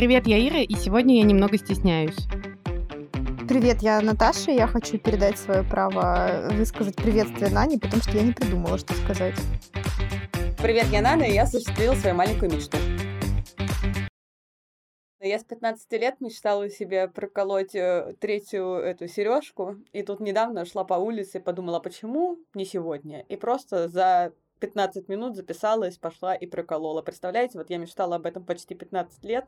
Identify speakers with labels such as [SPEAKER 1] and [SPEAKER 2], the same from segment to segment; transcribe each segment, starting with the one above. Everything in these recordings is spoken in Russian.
[SPEAKER 1] Привет, я Ира, и сегодня я немного стесняюсь.
[SPEAKER 2] Привет, я Наташа, и я хочу передать свое право высказать приветствие Нане, потому что я не придумала, что сказать.
[SPEAKER 3] Привет, я Нана, и я осуществила свою маленькую мечту. Я с 15 лет мечтала себе проколоть э, третью эту сережку, и тут недавно шла по улице и подумала, почему не сегодня? И просто за 15 минут записалась, пошла и проколола. Представляете, вот я мечтала об этом почти 15 лет,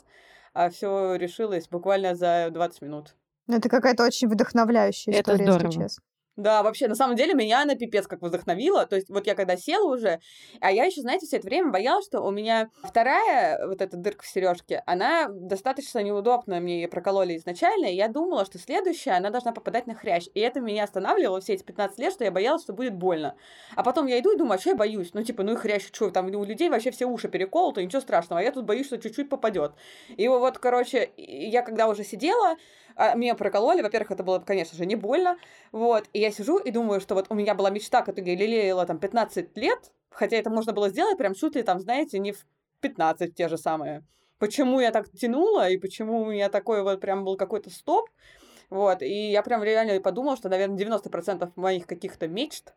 [SPEAKER 3] а все решилось буквально за 20 минут.
[SPEAKER 2] Ну, это какая-то очень вдохновляющая
[SPEAKER 1] Это
[SPEAKER 2] история,
[SPEAKER 1] здорово.
[SPEAKER 2] если честно.
[SPEAKER 3] Да, вообще, на самом деле, меня она пипец как вдохновила. То есть, вот я когда села уже, а я еще, знаете, все это время боялась, что у меня вторая вот эта дырка в сережке, она достаточно неудобная, мне ее прокололи изначально, и я думала, что следующая, она должна попадать на хрящ. И это меня останавливало все эти 15 лет, что я боялась, что будет больно. А потом я иду и думаю, а что я боюсь? Ну, типа, ну и хрящ, что, там у людей вообще все уши переколоты, ничего страшного, а я тут боюсь, что чуть-чуть попадет. И вот, короче, я когда уже сидела, а, меня прокололи, во-первых, это было, конечно же, не больно, вот, и я сижу и думаю, что вот у меня была мечта, которую я лелеяла там 15 лет, хотя это можно было сделать прям чуть ли там, знаете, не в 15 те же самые. Почему я так тянула, и почему у меня такой вот прям был какой-то стоп, вот, и я прям реально подумала, что, наверное, 90% моих каких-то мечт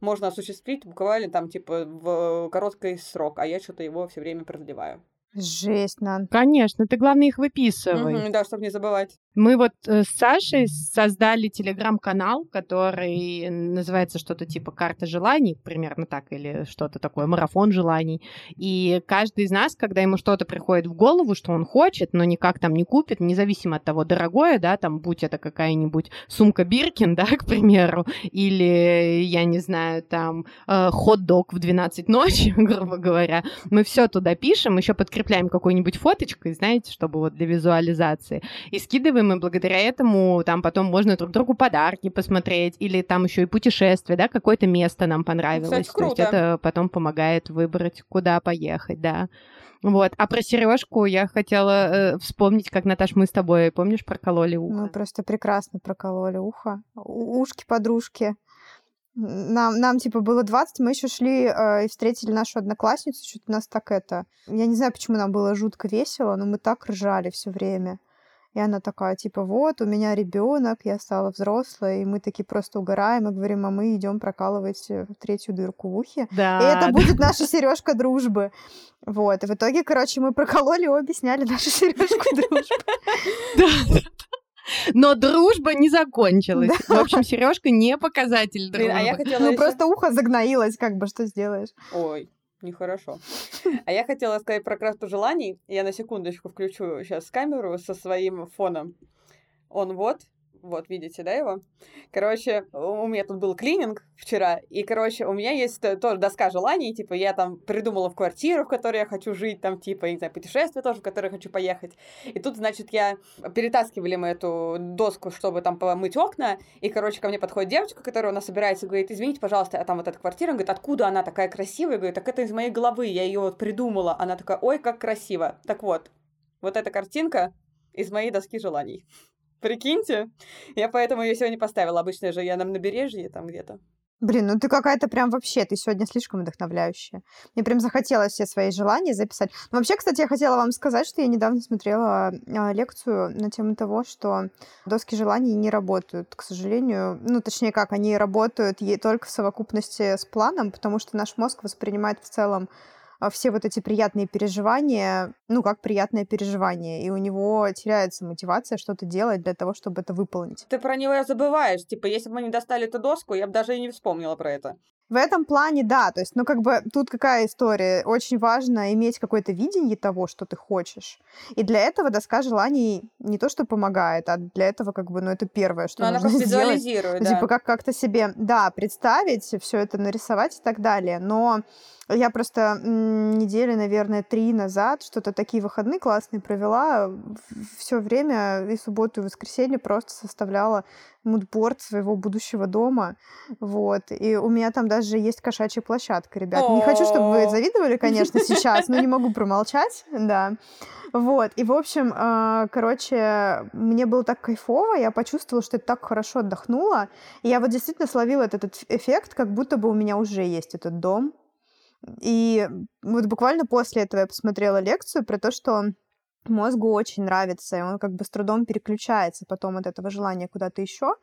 [SPEAKER 3] можно осуществить буквально там, типа, в короткий срок, а я что-то его все время продлеваю.
[SPEAKER 2] Жесть, Нан.
[SPEAKER 1] Конечно, ты главное их выписывай.
[SPEAKER 3] Мгм, да, чтобы не забывать.
[SPEAKER 1] Мы вот э, с Сашей создали телеграм-канал, который называется что-то типа «Карта желаний», примерно так, или что-то такое, «Марафон желаний». И каждый из нас, когда ему что-то приходит в голову, что он хочет, но никак там не купит, независимо от того, дорогое, да, там, будь это какая-нибудь сумка Биркин, да, к примеру, или, я не знаю, там, э, хот-дог в 12 ночи, грубо говоря, мы все туда пишем, еще подкрепляем какой-нибудь фоточкой, знаете, чтобы вот для визуализации, и скидываем, и благодаря этому там потом можно друг другу подарки посмотреть, или там еще и путешествие, да, какое-то место нам понравилось.
[SPEAKER 3] Кстати,
[SPEAKER 1] То есть
[SPEAKER 3] круто.
[SPEAKER 1] это потом помогает выбрать, куда поехать, да. Вот. А про сережку я хотела э, вспомнить, как, Наташ, мы с тобой, помнишь, прокололи ухо?
[SPEAKER 2] Мы просто прекрасно прокололи ухо. У- Ушки подружки. Нам, нам, типа, было 20, мы еще шли э, и встретили нашу одноклассницу, что-то нас так это... Я не знаю, почему нам было жутко весело, но мы так ржали все время. И она такая, типа, вот, у меня ребенок, я стала взрослой, и мы такие просто угораем и говорим, а мы идем прокалывать э, третью дырку в ухе.
[SPEAKER 1] Да.
[SPEAKER 2] И это будет наша сережка дружбы. Вот. И в итоге, короче, мы прокололи обе, сняли нашу сережку дружбы.
[SPEAKER 1] Но дружба не закончилась. В общем, сережка не показатель дружбы.
[SPEAKER 3] Блин, а я хотела
[SPEAKER 2] Ну, просто ухо загноилось, как бы, что сделаешь?
[SPEAKER 3] Ой, нехорошо. А я хотела сказать про карту желаний. Я на секундочку включу сейчас камеру со своим фоном. Он вот, вот, видите, да, его? Короче, у меня тут был клининг вчера, и, короче, у меня есть тоже доска желаний, типа, я там придумала в квартиру, в которой я хочу жить, там, типа, не знаю, путешествие тоже, в которое я хочу поехать. И тут, значит, я перетаскивали мы эту доску, чтобы там помыть окна, и, короче, ко мне подходит девочка, которая у нас собирается, говорит, извините, пожалуйста, а там вот эта квартира, Он говорит, откуда она такая красивая? Я говорю, так это из моей головы, я ее вот придумала. Она такая, ой, как красиво. Так вот, вот эта картинка из моей доски желаний. Прикиньте, я поэтому ее сегодня поставила. Обычно же я на набережье там где-то.
[SPEAKER 2] Блин, ну ты какая-то прям вообще, ты сегодня слишком вдохновляющая. Мне прям захотелось все свои желания записать. Ну, вообще, кстати, я хотела вам сказать, что я недавно смотрела а, лекцию на тему того, что доски желаний не работают, к сожалению. Ну, точнее, как, они работают только в совокупности с планом, потому что наш мозг воспринимает в целом все вот эти приятные переживания, ну, как приятное переживание, и у него теряется мотивация что-то делать для того, чтобы это выполнить.
[SPEAKER 3] Ты про него забываешь. Типа, если бы мы не достали эту доску, я бы даже и не вспомнила про это.
[SPEAKER 2] В этом плане, да, то есть, ну, как бы, тут какая история? Очень важно иметь какое-то видение того, что ты хочешь. И для этого доска желаний не то, что помогает, а для этого, как бы, ну, это первое, что
[SPEAKER 3] Но она
[SPEAKER 2] нужно
[SPEAKER 3] как
[SPEAKER 2] сделать.
[SPEAKER 3] визуализирует,
[SPEAKER 2] Ну,
[SPEAKER 3] да.
[SPEAKER 2] Типа, как- как-то себе, да, представить, все это нарисовать и так далее. Но я просто недели, наверное, три назад что-то такие выходные классные провела. Все время и субботу, и воскресенье просто составляла мудборд своего будущего дома. Вот. И у меня там даже есть кошачья площадка, ребят. Не хочу, чтобы вы завидовали, конечно, сейчас, но не могу промолчать, да. Вот, и, в общем, э, короче, мне было так кайфово, я почувствовала, что я так хорошо отдохнула, и я вот действительно словила этот, этот эффект, как будто бы у меня уже есть этот дом. И вот буквально после этого я посмотрела лекцию про то, что мозгу очень нравится, и он как бы с трудом переключается потом от этого желания куда-то еще.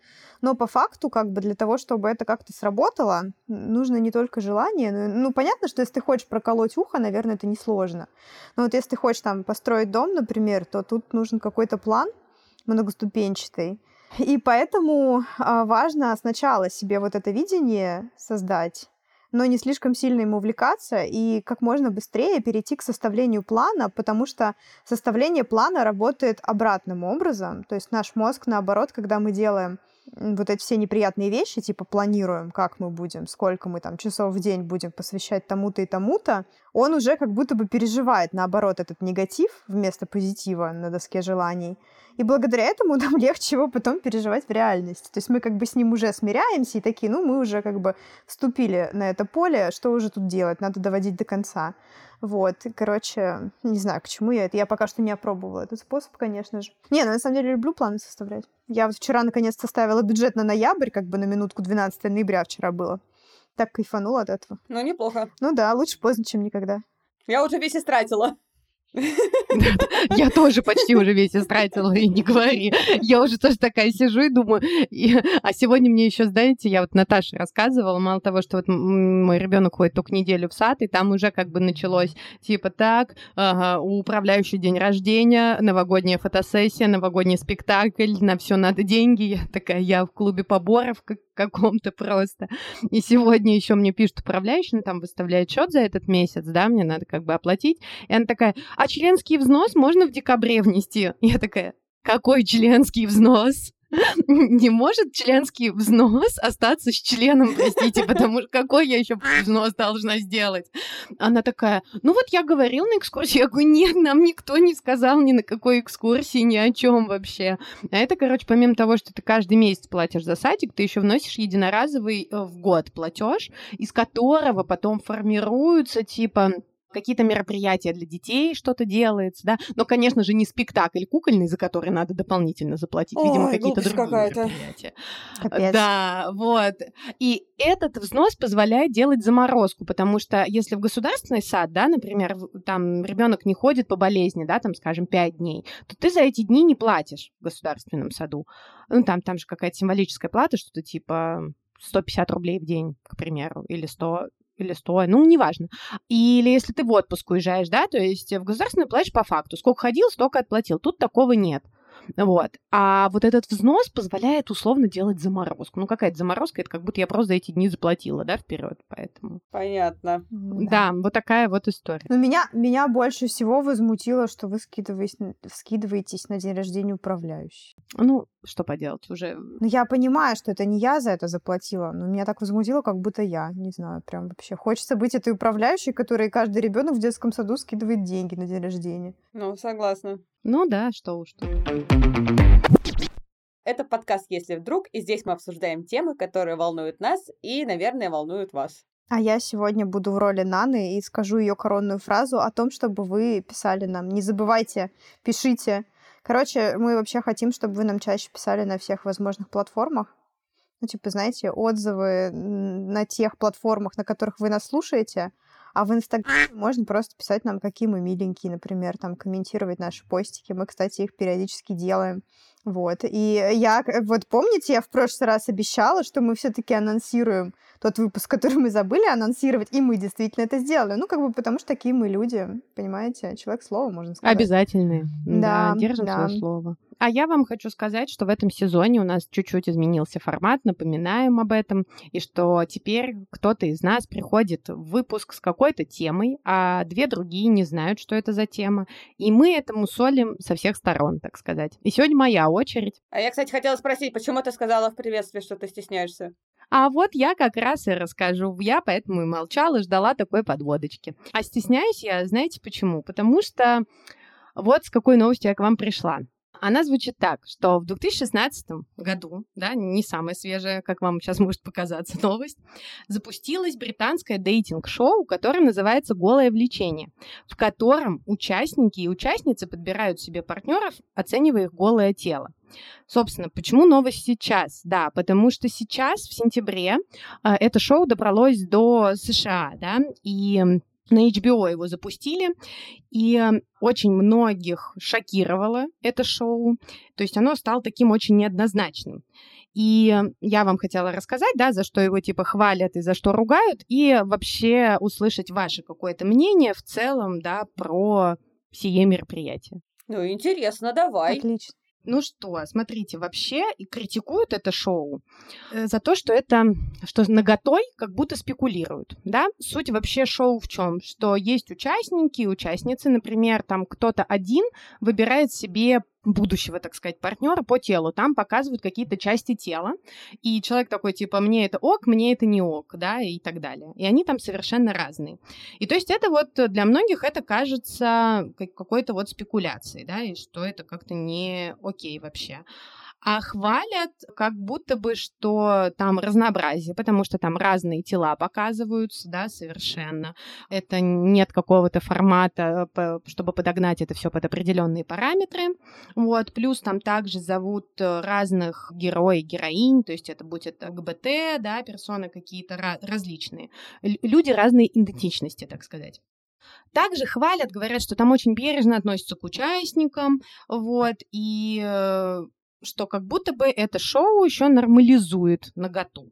[SPEAKER 2] Но по факту, как бы для того, чтобы это как-то сработало, нужно не только желание. Ну, ну, понятно, что если ты хочешь проколоть ухо, наверное, это несложно. Но вот если ты хочешь там построить дом, например, то тут нужен какой-то план многоступенчатый. И поэтому а, важно сначала себе вот это видение создать, но не слишком сильно ему увлекаться и как можно быстрее перейти к составлению плана, потому что составление плана работает обратным образом. То есть наш мозг, наоборот, когда мы делаем вот эти все неприятные вещи, типа планируем, как мы будем, сколько мы там часов в день будем посвящать тому-то и тому-то, он уже как будто бы переживает, наоборот, этот негатив вместо позитива на доске желаний. И благодаря этому нам легче его потом переживать в реальности. То есть мы как бы с ним уже смиряемся и такие, ну, мы уже как бы вступили на это поле, что уже тут делать, надо доводить до конца. Вот, короче, не знаю, к чему я это. Я пока что не опробовала этот способ, конечно же. Не, ну, на самом деле люблю планы составлять. Я вот вчера наконец составила бюджет на ноябрь, как бы на минутку 12 ноября вчера было. Так кайфанула от этого.
[SPEAKER 3] Ну, неплохо.
[SPEAKER 2] Ну да, лучше поздно, чем никогда.
[SPEAKER 3] Я уже весь истратила.
[SPEAKER 1] Я тоже почти уже весь истратила, и не говори. Я уже тоже такая сижу и думаю. А сегодня мне еще, знаете, я вот Наташе рассказывала, мало того, что вот мой ребенок ходит только неделю в сад, и там уже как бы началось типа так, управляющий день рождения, новогодняя фотосессия, новогодний спектакль, на все надо деньги. Я такая, я в клубе поборов каком-то просто. И сегодня еще мне пишет управляющий, ну, там выставляет счет за этот месяц, да, мне надо как бы оплатить. И она такая, а членский взнос можно в декабре внести? Я такая, какой членский взнос? не может членский взнос остаться с членом, простите, потому что какой я еще взнос должна сделать? Она такая, ну вот я говорил на экскурсии, я говорю, нет, нам никто не сказал ни на какой экскурсии, ни о чем вообще. А это, короче, помимо того, что ты каждый месяц платишь за садик, ты еще вносишь единоразовый э, в год платеж, из которого потом формируются типа какие-то мероприятия для детей, что-то делается, да, но, конечно же, не спектакль кукольный, за который надо дополнительно заплатить, Ой, видимо, какие-то другие какая-то. мероприятия. Капец. Да, вот. И этот взнос позволяет делать заморозку, потому что если в государственный сад, да, например, там ребенок не ходит по болезни, да, там, скажем, 5 дней, то ты за эти дни не платишь в государственном саду. Ну, там, там же какая-то символическая плата, что-то типа 150 рублей в день, к примеру, или 100, или 100, ну, неважно. Или если ты в отпуск уезжаешь, да, то есть в государственный платишь по факту. Сколько ходил, столько отплатил. Тут такого нет. Вот. А вот этот взнос позволяет условно делать заморозку. Ну, какая-то заморозка, это как будто я просто за эти дни заплатила, да, вперед, поэтому.
[SPEAKER 3] Понятно.
[SPEAKER 1] Да, да вот такая вот история.
[SPEAKER 2] Но меня, меня больше всего возмутило, что вы скидываетесь, скидываетесь на день рождения управляющей.
[SPEAKER 1] Ну, что поделать, уже...
[SPEAKER 2] Ну, я понимаю, что это не я за это заплатила, но меня так возмутило, как будто я, не знаю, прям вообще. Хочется быть этой управляющей, которой каждый ребенок в детском саду скидывает деньги на день рождения.
[SPEAKER 3] Ну, согласна.
[SPEAKER 1] Ну да, что уж тут.
[SPEAKER 3] Это подкаст «Если вдруг», и здесь мы обсуждаем темы, которые волнуют нас и, наверное, волнуют вас.
[SPEAKER 2] А я сегодня буду в роли Наны и скажу ее коронную фразу о том, чтобы вы писали нам. Не забывайте, пишите. Короче, мы вообще хотим, чтобы вы нам чаще писали на всех возможных платформах. Ну, типа, знаете, отзывы на тех платформах, на которых вы нас слушаете, а в Инстаграме можно просто писать нам, какие мы миленькие, например, там, комментировать наши постики. Мы, кстати, их периодически делаем. Вот. И я, вот помните, я в прошлый раз обещала, что мы все-таки анонсируем тот выпуск, который мы забыли анонсировать, и мы действительно это сделали. Ну, как бы потому что такие мы люди, понимаете? Человек слова, можно сказать.
[SPEAKER 1] Обязательные. Да, да держим да. свое слово. А я вам хочу сказать, что в этом сезоне у нас чуть-чуть изменился формат, напоминаем об этом, и что теперь кто-то из нас приходит в выпуск с какой-то темой, а две другие не знают, что это за тема, и мы этому солим со всех сторон, так сказать. И сегодня моя очередь.
[SPEAKER 3] А я, кстати, хотела спросить, почему ты сказала в приветствии, что ты стесняешься?
[SPEAKER 1] А вот я как раз и расскажу. Я поэтому и молчала, ждала такой подводочки. А стесняюсь я, знаете почему? Потому что вот с какой новостью я к вам пришла. Она звучит так, что в 2016 году, да, не самая свежая, как вам сейчас может показаться новость, запустилось британское дейтинг-шоу, которое называется «Голое влечение», в котором участники и участницы подбирают себе партнеров, оценивая их голое тело. Собственно, почему новость сейчас? Да, потому что сейчас, в сентябре, э, это шоу добралось до США, да, и на HBO его запустили, и очень многих шокировало это шоу. То есть оно стало таким очень неоднозначным. И я вам хотела рассказать, да, за что его типа хвалят и за что ругают, и вообще услышать ваше какое-то мнение в целом, да, про сие мероприятие.
[SPEAKER 3] Ну, интересно, давай.
[SPEAKER 2] Отлично.
[SPEAKER 1] Ну что, смотрите, вообще и критикуют это шоу э, за то, что это, что наготой как будто спекулируют, да? Суть вообще шоу в чем? Что есть участники участницы, например, там кто-то один выбирает себе будущего, так сказать, партнера по телу. Там показывают какие-то части тела, и человек такой, типа, мне это ок, мне это не ок, да, и так далее. И они там совершенно разные. И то есть это вот для многих это кажется какой-то вот спекуляцией, да, и что это как-то не окей вообще а хвалят как будто бы, что там разнообразие, потому что там разные тела показываются, да, совершенно. Это нет какого-то формата, чтобы подогнать это все под определенные параметры. Вот. Плюс там также зовут э, разных героев, героинь, то есть это будет ГБТ, да, персоны какие-то различные. Люди разной идентичности, так сказать. Также хвалят, говорят, что там очень бережно относятся к участникам, вот, и э, что как будто бы это шоу еще нормализует наготу.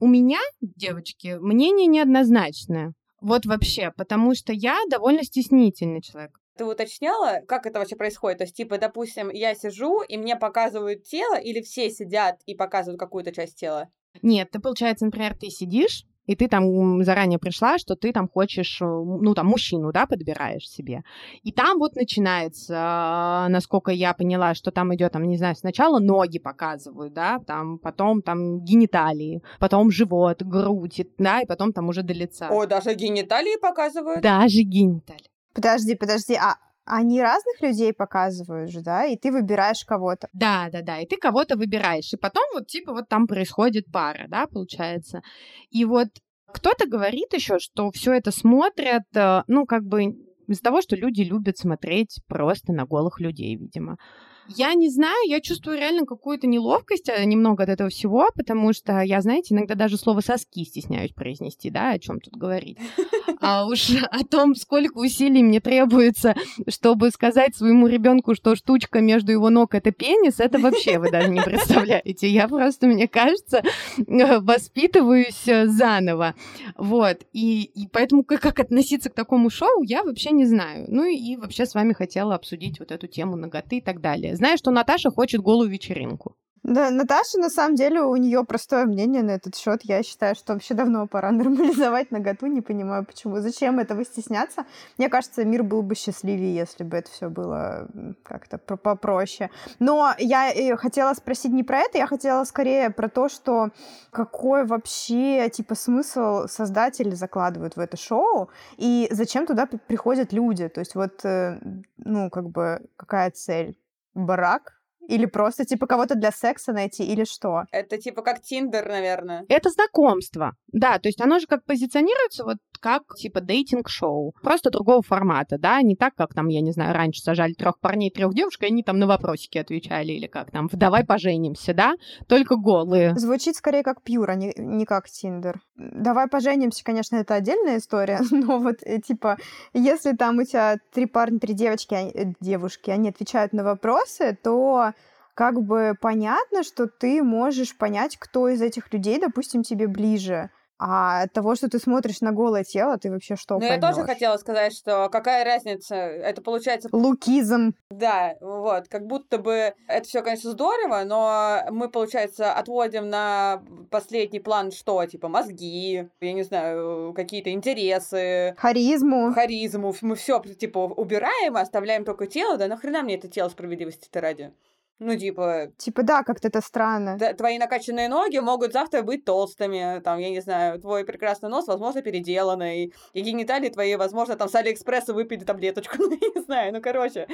[SPEAKER 1] У меня, девочки, мнение неоднозначное. Вот вообще, потому что я довольно стеснительный человек.
[SPEAKER 3] Ты уточняла, как это вообще происходит? То есть, типа, допустим, я сижу, и мне показывают тело, или все сидят и показывают какую-то часть тела?
[SPEAKER 1] Нет, ты, получается, например, ты сидишь, и ты там заранее пришла, что ты там хочешь, э, ну, там, мужчину, да, подбираешь себе. И там вот начинается, насколько я поняла, что там идет, там, не знаю, сначала ноги показывают, да, там, потом там гениталии, потом живот, грудь, да, и потом там уже до лица.
[SPEAKER 3] О, даже гениталии показывают?
[SPEAKER 1] Даже гениталии.
[SPEAKER 2] Подожди, подожди, а они разных людей показывают же, да, и ты выбираешь кого-то.
[SPEAKER 1] Да, да, да, и ты кого-то выбираешь, и потом вот типа вот там происходит пара, да, получается. И вот кто-то говорит еще, что все это смотрят, э, ну, как бы из-за того, что люди любят смотреть просто на голых людей, видимо. Я не знаю, я чувствую реально какую-то неловкость э, немного от этого всего, потому что я, знаете, иногда даже слово соски стесняюсь произнести, да, о чем тут говорить. А уж о том, сколько усилий мне требуется, чтобы сказать своему ребенку, что штучка между его ног это пенис, это вообще вы даже не представляете. Я просто, мне кажется, э, воспитываюсь э, заново. Вот. И, и поэтому как, как относиться к такому шоу, я вообще не знаю. Ну и вообще с вами хотела обсудить вот эту тему ноготы и так далее. Знаю, что Наташа хочет голую вечеринку.
[SPEAKER 2] Да, Наташа, на самом деле, у нее простое мнение на этот счет. Я считаю, что вообще давно пора нормализовать наготу. Не понимаю, почему. Зачем этого стесняться? Мне кажется, мир был бы счастливее, если бы это все было как-то попроще. Но я э, хотела спросить не про это, я хотела скорее про то, что какой вообще, типа, смысл создатели закладывают в это шоу, и зачем туда приходят люди? То есть вот, э, ну, как бы, какая цель? Брак? Или просто, типа, кого-то для секса найти, или что?
[SPEAKER 3] Это, типа, как Тиндер, наверное.
[SPEAKER 1] Это знакомство. Да, то есть оно же как позиционируется вот как, типа, дейтинг-шоу. Просто другого формата, да, не так, как там, я не знаю, раньше сажали трех парней, трех девушек, и они там на вопросики отвечали, или как там, давай поженимся, да, только голые.
[SPEAKER 2] Звучит скорее как пьюр, а не, не как Тиндер. Давай поженимся, конечно, это отдельная история, но вот, э, типа, если там у тебя три парня, три девочки, э, девушки, они отвечают на вопросы, то как бы понятно, что ты можешь понять, кто из этих людей, допустим, тебе ближе. А от того, что ты смотришь на голое тело, ты вообще что Ну,
[SPEAKER 3] я тоже хотела сказать, что какая разница? Это получается...
[SPEAKER 2] Лукизм.
[SPEAKER 3] Да, вот. Как будто бы это все, конечно, здорово, но мы, получается, отводим на последний план что? Типа мозги, я не знаю, какие-то интересы.
[SPEAKER 2] Харизму.
[SPEAKER 3] Харизму. Мы все, типа, убираем, оставляем только тело. Да нахрена мне это тело справедливости-то ради? Ну, типа...
[SPEAKER 2] Типа, да, как-то это странно.
[SPEAKER 3] Да, твои накачанные ноги могут завтра быть толстыми, там, я не знаю, твой прекрасный нос, возможно, переделанный, и гениталии твои, возможно, там с Алиэкспресса выпили таблеточку, ну, я не знаю, ну, короче.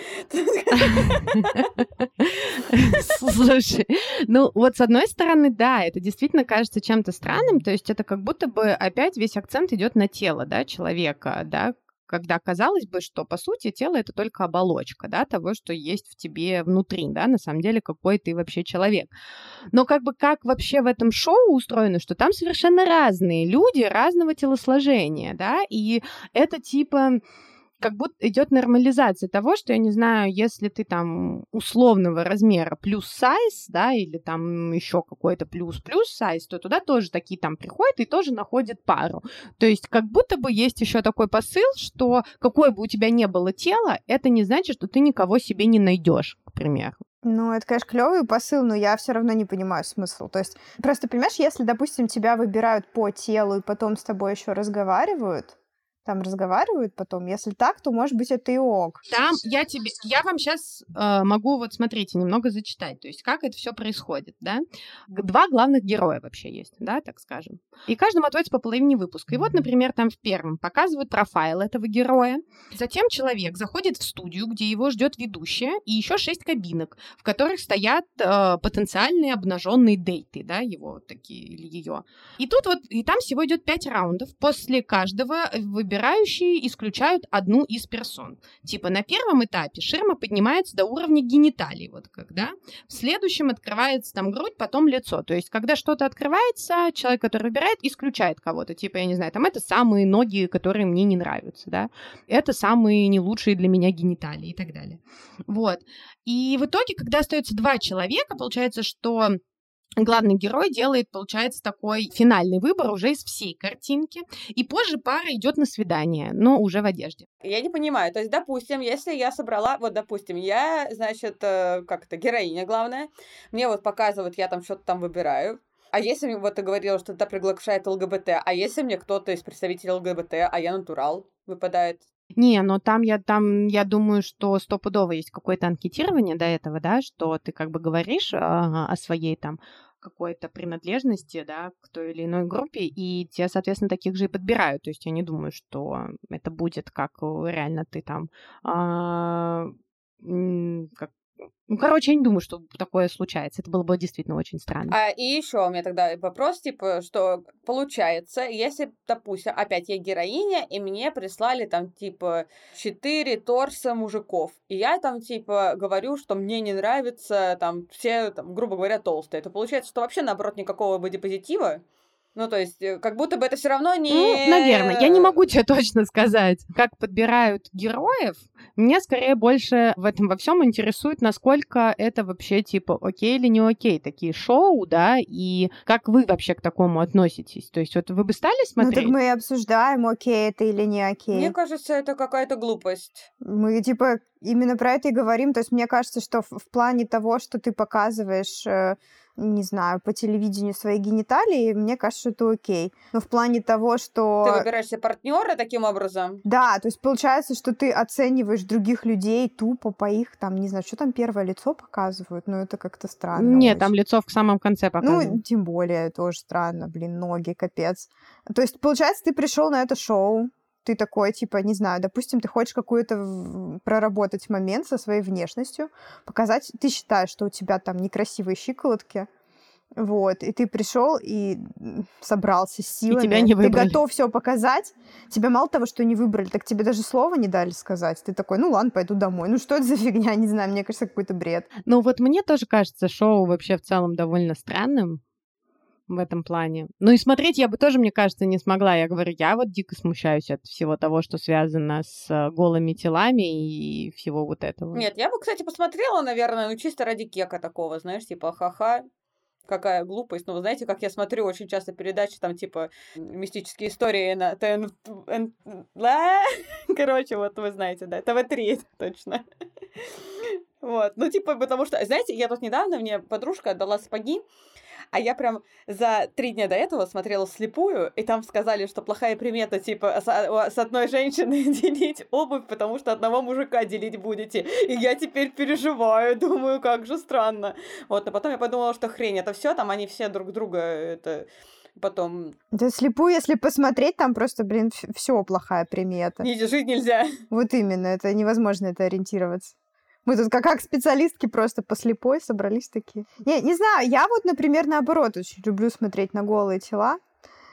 [SPEAKER 1] Слушай, ну, вот с одной стороны, да, это действительно кажется чем-то странным, то есть это как будто бы опять весь акцент идет на тело, да, человека, да, когда казалось бы, что, по сути, тело — это только оболочка, да, того, что есть в тебе внутри, да, на самом деле, какой ты вообще человек. Но как бы как вообще в этом шоу устроено, что там совершенно разные люди разного телосложения, да, и это типа как будто идет нормализация того, что, я не знаю, если ты там условного размера плюс сайз, да, или там еще какой-то плюс-плюс сайз, то туда тоже такие там приходят и тоже находят пару. То есть как будто бы есть еще такой посыл, что какое бы у тебя не было тело, это не значит, что ты никого себе не найдешь, к примеру.
[SPEAKER 2] Ну, это, конечно, клевый посыл, но я все равно не понимаю смысл. То есть, просто понимаешь, если, допустим, тебя выбирают по телу и потом с тобой еще разговаривают, там разговаривают потом. Если так, то, может быть, это и ок.
[SPEAKER 1] Там я тебе, я вам сейчас э, могу вот смотрите немного зачитать, то есть как это все происходит, да? Два главных героя вообще есть, да, так скажем. И каждому отводится по половине выпуска. И вот, например, там в первом показывают профайл этого героя. Затем человек заходит в студию, где его ждет ведущая, и еще шесть кабинок, в которых стоят э, потенциальные обнаженные дейты, да, его такие или ее. И тут вот и там всего идет пять раундов. После каждого вы выбирающие исключают одну из персон. Типа на первом этапе ширма поднимается до уровня гениталий, вот когда. В следующем открывается там грудь, потом лицо. То есть, когда что-то открывается, человек, который выбирает, исключает кого-то. Типа, я не знаю, там это самые ноги, которые мне не нравятся, да. Это самые не лучшие для меня гениталии и так далее. Вот. И в итоге, когда остается два человека, получается, что главный герой делает, получается, такой финальный выбор уже из всей картинки. И позже пара идет на свидание, но уже в одежде.
[SPEAKER 3] Я не понимаю. То есть, допустим, если я собрала, вот, допустим, я, значит, э, как то героиня главная, мне вот показывают, я там что-то там выбираю, а если вот ты говорила, что это приглашает ЛГБТ, а если мне кто-то из представителей ЛГБТ, а я натурал, выпадает,
[SPEAKER 1] не, но там я там я думаю, что стопудово есть какое-то анкетирование до этого, да, что ты как бы говоришь а, о своей там какой-то принадлежности, да, к той или иной группе, и те, соответственно, таких же и подбирают. То есть я не думаю, что это будет как реально ты там а, как ну, короче, я не думаю, что такое случается. Это было бы действительно очень странно.
[SPEAKER 3] А, и еще у меня тогда вопрос, типа, что получается, если, допустим, опять я героиня, и мне прислали там, типа, четыре торса мужиков, и я там, типа, говорю, что мне не нравится, там, все, там, грубо говоря, толстые, то получается, что вообще, наоборот, никакого бодипозитива, ну, то есть, э, как будто бы это все равно не...
[SPEAKER 1] Ну, наверное. Я не могу тебе точно сказать, как подбирают героев. Меня скорее больше в этом во всем интересует, насколько это вообще, типа, окей или не окей, такие шоу, да, и как вы вообще к такому относитесь? То есть, вот вы бы стали смотреть?
[SPEAKER 2] Ну, так мы и обсуждаем, окей это или не окей.
[SPEAKER 3] Мне кажется, это какая-то глупость.
[SPEAKER 2] Мы, типа, именно про это и говорим. То есть, мне кажется, что в, в плане того, что ты показываешь э, не знаю, по телевидению свои гениталии, мне кажется, что это окей. Но в плане того, что...
[SPEAKER 3] Ты выбираешь себе партнера таким образом?
[SPEAKER 2] Да, то есть получается, что ты оцениваешь других людей тупо по их, там, не знаю, что там первое лицо показывают, но это как-то странно.
[SPEAKER 1] Нет, очень. там лицо в самом конце показывают.
[SPEAKER 2] Ну, тем более, тоже странно, блин, ноги, капец. То есть, получается, ты пришел на это шоу, ты такой, типа, не знаю, допустим, ты хочешь какую-то проработать момент со своей внешностью, показать, ты считаешь, что у тебя там некрасивые щиколотки, вот, и ты пришел и собрался с силами.
[SPEAKER 1] И тебя не выбрали.
[SPEAKER 2] Ты готов все показать. Тебя мало того, что не выбрали, так тебе даже слова не дали сказать. Ты такой, ну ладно, пойду домой. Ну что это за фигня? Не знаю, мне кажется, какой-то бред.
[SPEAKER 1] Ну вот мне тоже кажется шоу вообще в целом довольно странным в этом плане. Ну и смотреть я бы тоже, мне кажется, не смогла. Я говорю, я вот дико смущаюсь от всего того, что связано с э, голыми телами и всего вот этого.
[SPEAKER 3] Нет, я бы, кстати, посмотрела, наверное, ну чисто ради кека такого, знаешь, типа ха-ха, какая глупость. Ну, вы знаете, как я смотрю очень часто передачи, там, типа, мистические истории на ТН... Короче, вот вы знаете, да, ТВ-3, точно. Вот, ну, типа, потому что, знаете, я тут недавно, мне подружка отдала сапоги, а я прям за три дня до этого смотрела слепую, и там сказали, что плохая примета, типа, с, с одной женщиной делить обувь, потому что одного мужика делить будете. И я теперь переживаю, думаю, как же странно. Вот, а потом я подумала, что хрень, это все, там они все друг друга это потом...
[SPEAKER 2] Да слепую, если посмотреть, там просто, блин, все плохая примета.
[SPEAKER 3] Не, жить нельзя.
[SPEAKER 2] Вот именно, это невозможно это ориентироваться. Мы тут как, как специалистки просто по слепой собрались такие. Не, не знаю, я вот, например, наоборот, очень люблю смотреть на голые тела.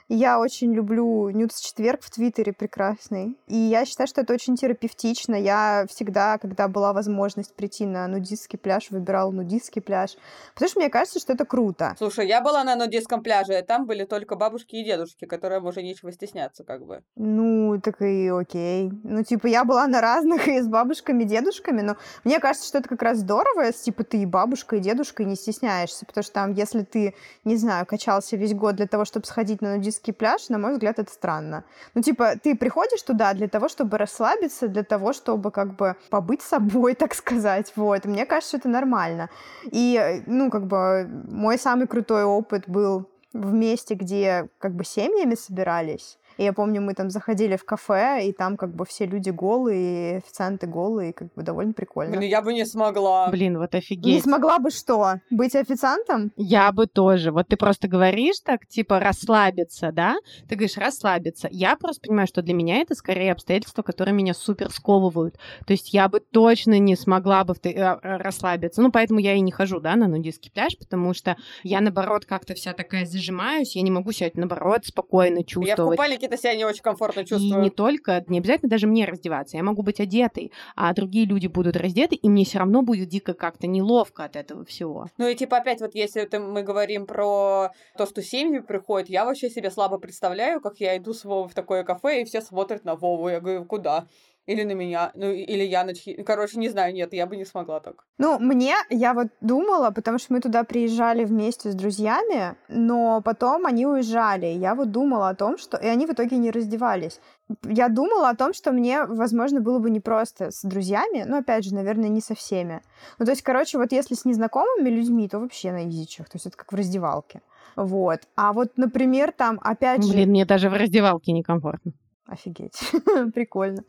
[SPEAKER 2] Я очень люблю Нюдс четверг в Твиттере прекрасный. И я считаю, что это очень терапевтично. Я всегда, когда была возможность прийти на нудистский пляж, выбирала нудистский пляж. Потому что мне кажется, что это круто.
[SPEAKER 3] Слушай, я была на нудистском пляже, и там были только бабушки и дедушки, которым уже нечего стесняться, как бы.
[SPEAKER 2] Ну, так и окей. Ну, типа, я была на разных и с бабушками, и дедушками, но мне кажется, что это как раз здорово, если, типа, ты и бабушка, и дедушка, и не стесняешься. Потому что там, если ты, не знаю, качался весь год для того, чтобы сходить на нудистский нудистский пляж, на мой взгляд, это странно. Ну, типа, ты приходишь туда для того, чтобы расслабиться, для того, чтобы как бы побыть собой, так сказать, вот. Мне кажется, это нормально. И, ну, как бы, мой самый крутой опыт был в месте, где как бы семьями собирались. И я помню, мы там заходили в кафе, и там как бы все люди голые, официанты голые, как бы довольно прикольно.
[SPEAKER 3] Блин, я бы не смогла.
[SPEAKER 1] Блин, вот офигеть.
[SPEAKER 2] Не смогла бы что? Быть официантом?
[SPEAKER 1] Я бы тоже. Вот ты просто говоришь так, типа, расслабиться, да? Ты говоришь, расслабиться. Я просто понимаю, что для меня это скорее обстоятельства, которые меня супер сковывают. То есть я бы точно не смогла бы э, расслабиться. Ну, поэтому я и не хожу, да, на нудистский пляж, потому что я, наоборот, как-то вся такая зажимаюсь, я не могу себя, наоборот, спокойно чувствовать. Я в
[SPEAKER 3] купальнике какие-то себя не очень комфортно чувствую.
[SPEAKER 1] И не только, не обязательно даже мне раздеваться. Я могу быть одетой, а другие люди будут раздеты, и мне все равно будет дико как-то неловко от этого всего.
[SPEAKER 3] Ну и типа опять вот если это мы говорим про то, что семьи приходят, я вообще себе слабо представляю, как я иду с Вовой в такое кафе, и все смотрят на Вову. Я говорю, куда? Или на меня, ну, или я на чьи... Короче, не знаю, нет, я бы не смогла так.
[SPEAKER 2] Ну, мне, я вот думала, потому что мы туда приезжали вместе с друзьями, но потом они уезжали. Я вот думала о том, что... И они в итоге не раздевались. Я думала о том, что мне, возможно, было бы непросто с друзьями, но, опять же, наверное, не со всеми. Ну, то есть, короче, вот если с незнакомыми людьми, то вообще на изичах. То есть это как в раздевалке. Вот. А вот, например, там, опять
[SPEAKER 1] Блин,
[SPEAKER 2] же...
[SPEAKER 1] Блин, мне даже в раздевалке некомфортно.
[SPEAKER 2] Офигеть. Прикольно.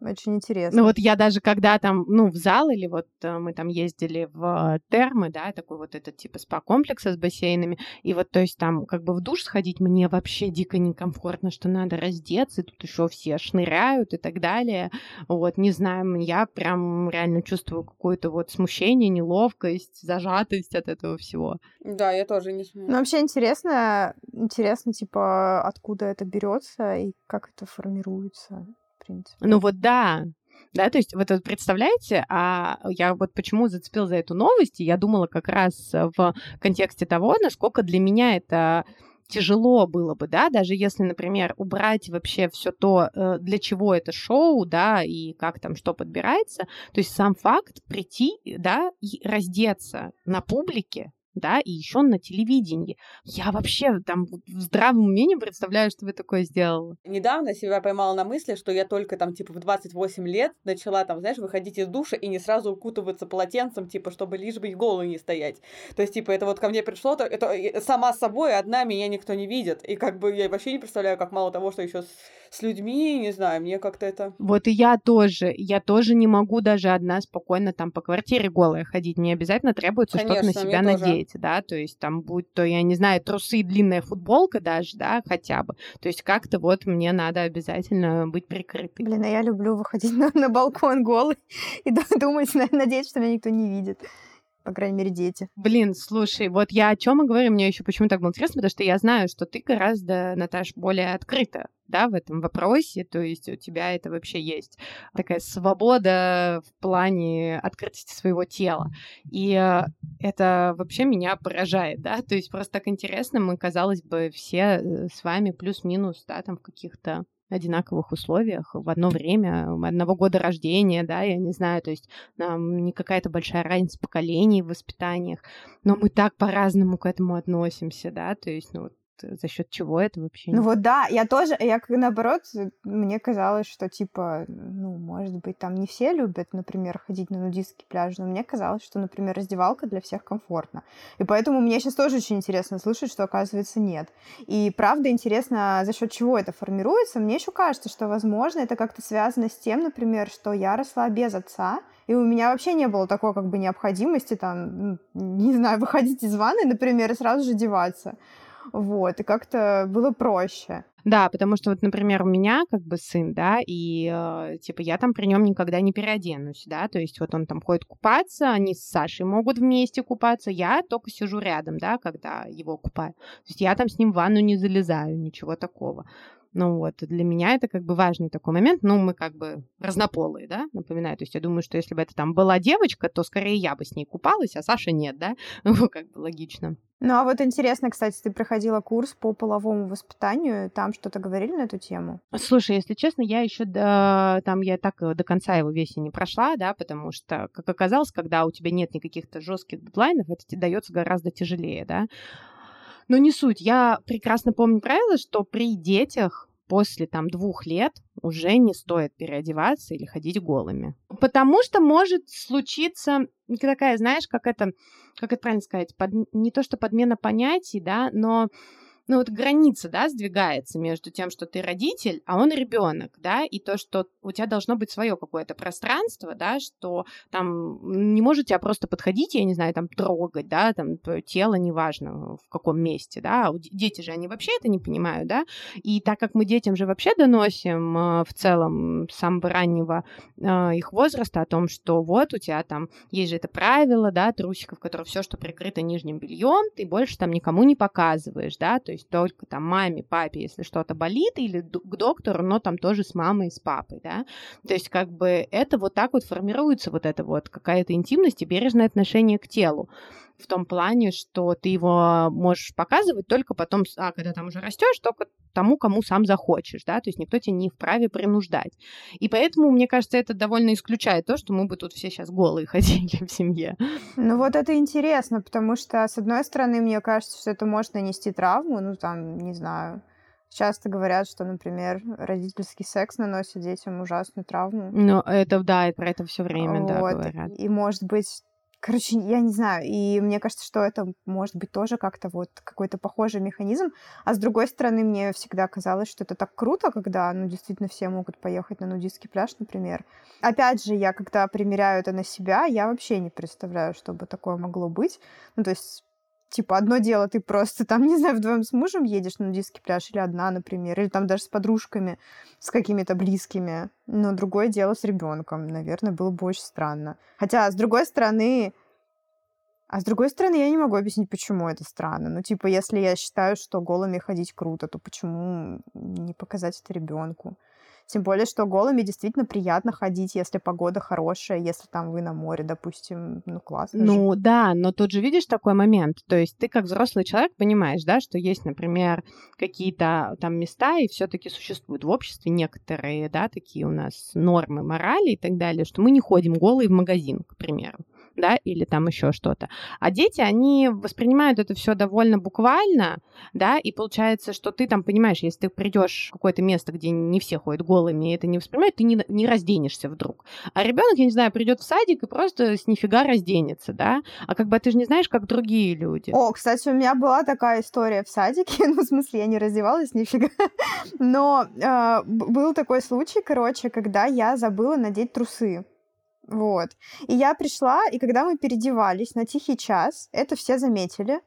[SPEAKER 2] Очень интересно.
[SPEAKER 1] Ну вот я даже когда там, ну, в зал или вот э, мы там ездили в термы, да, такой вот этот типа спа-комплекса с бассейнами, и вот, то есть там как бы в душ сходить мне вообще дико некомфортно, что надо раздеться, и тут еще все шныряют и так далее. Вот, не знаю, я прям реально чувствую какое-то вот смущение, неловкость, зажатость от этого всего.
[SPEAKER 3] Да, я тоже не смею.
[SPEAKER 2] Ну, вообще интересно, интересно, типа, откуда это берется и как это формируется принципе.
[SPEAKER 1] Ну вот да, да, то есть вот, вот представляете, а я вот почему зацепил за эту новость, и я думала как раз в контексте того, насколько для меня это тяжело было бы, да, даже если, например, убрать вообще все то, э, для чего это шоу, да, и как там что подбирается, то есть сам факт прийти, да, и раздеться на публике, да, и еще на телевидении. Я вообще там в здравом уме не представляю, что вы такое сделала.
[SPEAKER 3] Недавно себя поймала на мысли, что я только там, типа, в 28 лет начала там, знаешь, выходить из душа и не сразу укутываться полотенцем, типа, чтобы лишь бы голой не стоять. То есть, типа, это вот ко мне пришло, то это э, сама собой одна меня никто не видит. И как бы я вообще не представляю, как мало того, что еще с, с людьми, не знаю, мне как-то это...
[SPEAKER 1] Вот и я тоже. Я тоже не могу даже одна спокойно там по квартире голая ходить. Мне обязательно требуется что-то на себя надеть одеть, да, то есть там будь то, я не знаю, трусы и длинная футболка даже, да, хотя бы. То есть как-то вот мне надо обязательно быть прикрытой.
[SPEAKER 2] Блин, а я люблю выходить на, на балкон голый и думать, надеяться, что меня никто не видит по крайней мере, дети.
[SPEAKER 1] Блин, слушай, вот я о чем и говорю, мне еще почему так было интересно, потому что я знаю, что ты гораздо, Наташ, более открыта, да, в этом вопросе, то есть у тебя это вообще есть такая свобода в плане открытости своего тела. И э, это вообще меня поражает, да, то есть просто так интересно, мы, казалось бы, все э, с вами плюс-минус, да, там в каких-то одинаковых условиях в одно время, одного года рождения, да, я не знаю, то есть нам не какая-то большая разница поколений в воспитаниях, но мы так по-разному к этому относимся, да, то есть, ну, за счет чего это вообще?
[SPEAKER 2] Ну вот да, я тоже, я наоборот, мне казалось, что типа, ну, может быть, там не все любят, например, ходить на нудистский пляж, но мне казалось, что, например, раздевалка для всех комфортна. И поэтому мне сейчас тоже очень интересно слышать, что оказывается нет. И правда интересно, за счет чего это формируется. Мне еще кажется, что, возможно, это как-то связано с тем, например, что я росла без отца, и у меня вообще не было такой как бы необходимости там, не знаю, выходить из ванны, например, и сразу же деваться. Вот, и как-то было проще.
[SPEAKER 1] Да, потому что вот, например, у меня как бы сын, да, и э, типа я там при нем никогда не переоденусь, да, то есть вот он там ходит купаться, они с Сашей могут вместе купаться, я только сижу рядом, да, когда его купаю. То есть я там с ним в ванну не залезаю, ничего такого. Ну вот, для меня это как бы важный такой момент. Ну, мы как бы разнополые, да, напоминаю. То есть я думаю, что если бы это там была девочка, то скорее я бы с ней купалась, а Саша нет, да? Ну, как бы логично.
[SPEAKER 2] Ну, а вот интересно, кстати, ты проходила курс по половому воспитанию, там что-то говорили на эту тему?
[SPEAKER 1] Слушай, если честно, я еще до, там я так до конца его весь и не прошла, да, потому что, как оказалось, когда у тебя нет никаких-то жестких дедлайнов, это тебе дается гораздо тяжелее, да. Но не суть. Я прекрасно помню правило, что при детях после там двух лет уже не стоит переодеваться или ходить голыми. Потому что может случиться такая, знаешь, как это, как это правильно сказать, под, не то что подмена понятий, да, но ну вот граница, да, сдвигается между тем, что ты родитель, а он ребенок, да, и то, что у тебя должно быть свое какое-то пространство, да, что там не может тебя просто подходить, я не знаю, там трогать, да, там твое тело, неважно в каком месте, да, дети же, они вообще это не понимают, да, и так как мы детям же вообще доносим э, в целом с самого раннего э, их возраста о том, что вот у тебя там есть же это правило, да, трусиков, которые все, что прикрыто нижним бельем, ты больше там никому не показываешь, да, то есть только там маме, папе, если что-то болит, или к доктору, но там тоже с мамой и с папой, да. То есть как бы это вот так вот формируется вот эта вот какая-то интимность и бережное отношение к телу в том плане, что ты его можешь показывать только потом, а когда там уже растешь, только тому, кому сам захочешь, да, то есть никто тебя не вправе принуждать. И поэтому, мне кажется, это довольно исключает то, что мы бы тут все сейчас голые ходили в семье.
[SPEAKER 2] Ну вот это интересно, потому что, с одной стороны, мне кажется, что это может нанести травму, ну там, не знаю, Часто говорят, что, например, родительский секс наносит детям ужасную травму.
[SPEAKER 1] Ну, это да, про это все время, вот. да, говорят.
[SPEAKER 2] И, может быть, Короче, я не знаю. И мне кажется, что это может быть тоже как-то вот какой-то похожий механизм. А с другой стороны, мне всегда казалось, что это так круто, когда, ну, действительно все могут поехать на нудистский пляж, например. Опять же, я когда примеряю это на себя, я вообще не представляю, чтобы такое могло быть. Ну, то есть Типа, одно дело, ты просто там, не знаю, вдвоем с мужем едешь на нудистский пляж, или одна, например, или там даже с подружками, с какими-то близкими. Но другое дело с ребенком. Наверное, было бы очень странно. Хотя, с другой стороны, а с другой стороны, я не могу объяснить, почему это странно. Ну, типа, если я считаю, что голыми ходить круто, то почему не показать это ребенку? Тем более, что голыми действительно приятно ходить, если погода хорошая, если там вы на море, допустим, ну классно.
[SPEAKER 1] Ну же. да, но тут же видишь такой момент. То есть ты как взрослый человек понимаешь, да, что есть, например, какие-то там места, и все-таки существуют в обществе некоторые, да, такие у нас нормы морали и так далее, что мы не ходим голые в магазин, к примеру да, или там еще что-то. А дети, они воспринимают это все довольно буквально, да, и получается, что ты там понимаешь, если ты придешь в какое-то место, где не все ходят голыми, и это не воспринимают, ты не, не разденешься вдруг. А ребенок, я не знаю, придет в садик и просто с нифига разденется, да, а как бы ты же не знаешь, как другие люди.
[SPEAKER 2] О, кстати, у меня была такая история в садике, ну, в смысле, я не раздевалась нифига, но э, был такой случай, короче, когда я забыла надеть трусы. Вот. И я пришла, и когда мы переодевались на тихий час, это все заметили.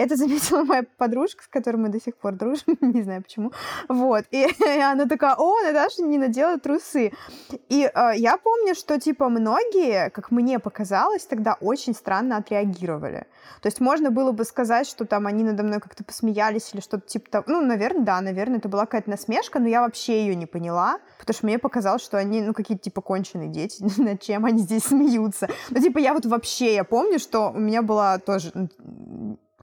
[SPEAKER 2] Это заметила моя подружка, с которой мы до сих пор дружим, не знаю почему. Вот. И, и она такая, о, Наташа не надела трусы. И э, я помню, что, типа, многие, как мне показалось, тогда очень странно отреагировали. То есть можно было бы сказать, что там они надо мной как-то посмеялись или что-то типа того. Ну, наверное, да, наверное, это была какая-то насмешка, но я вообще ее не поняла, потому что мне показалось, что они, ну, какие-то типа конченые дети, над чем они здесь смеются. Ну, типа, я вот вообще, я помню, что у меня была тоже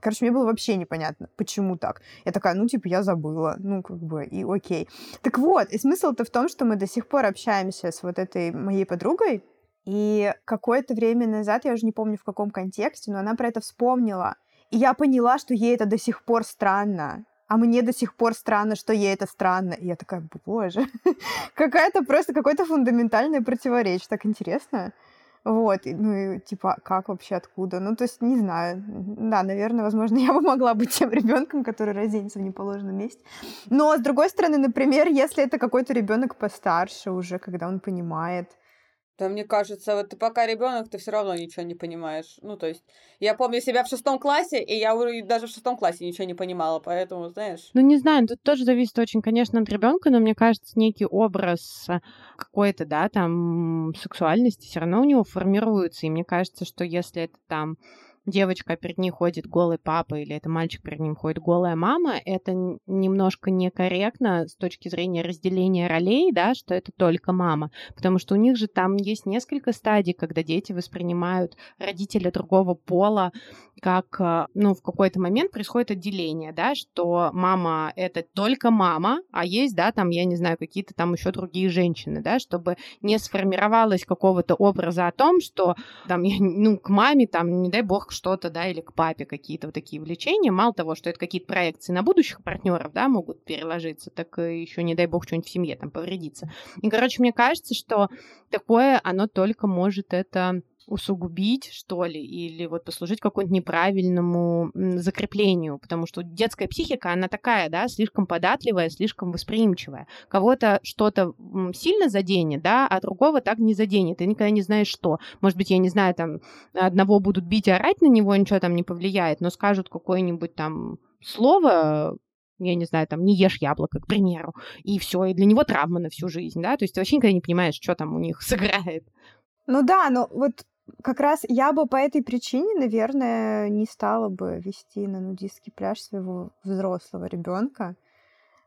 [SPEAKER 2] Короче, мне было вообще непонятно, почему так. Я такая, ну, типа, я забыла, ну, как бы, и окей. Так вот, и смысл-то в том, что мы до сих пор общаемся с вот этой моей подругой, и какое-то время назад, я уже не помню в каком контексте, но она про это вспомнила. И я поняла, что ей это до сих пор странно. А мне до сих пор странно, что ей это странно. И я такая, боже, какая-то просто какое-то фундаментальное противоречие. Так интересно. Вот, ну и типа, как вообще, откуда? Ну, то есть, не знаю. Да, наверное, возможно, я бы могла быть тем ребенком, который разденется в неположенном месте. Но, с другой стороны, например, если это какой-то ребенок постарше уже, когда он понимает,
[SPEAKER 3] Да, мне кажется, вот ты пока ребенок, ты все равно ничего не понимаешь. Ну, то есть, я помню себя в шестом классе, и я даже в шестом классе ничего не понимала, поэтому, знаешь.
[SPEAKER 1] Ну, не знаю, тут тоже зависит очень, конечно, от ребенка, но мне кажется, некий образ какой-то, да, там, сексуальности все равно у него формируется. И мне кажется, что если это там девочка, перед ней ходит голый папа, или это мальчик, перед ним ходит голая мама, это немножко некорректно с точки зрения разделения ролей, да, что это только мама. Потому что у них же там есть несколько стадий, когда дети воспринимают родителя другого пола как, э, ну, в какой-то момент происходит отделение, да, что мама — это только мама, а есть, да, там, я не знаю, какие-то там еще другие женщины, да, чтобы не сформировалось какого-то образа о том, что там, ну, к маме, там, не дай бог, что-то, да, или к папе какие-то вот такие влечения. Мало того, что это какие-то проекции на будущих партнеров, да, могут переложиться, так еще, не дай бог, что-нибудь в семье там повредиться. И, короче, мне кажется, что такое, оно только может это усугубить, что ли, или вот послужить какому-нибудь неправильному закреплению, потому что детская психика, она такая, да, слишком податливая, слишком восприимчивая. Кого-то что-то сильно заденет, да, а другого так не заденет, ты никогда не знаешь, что. Может быть, я не знаю, там, одного будут бить и орать на него, ничего там не повлияет, но скажут какое-нибудь там слово, я не знаю, там, не ешь яблоко, к примеру, и все, и для него травма на всю жизнь, да, то есть ты вообще никогда не понимаешь, что там у них сыграет.
[SPEAKER 2] Ну да, но вот как раз я бы по этой причине, наверное, не стала бы вести на нудистский пляж своего взрослого ребенка,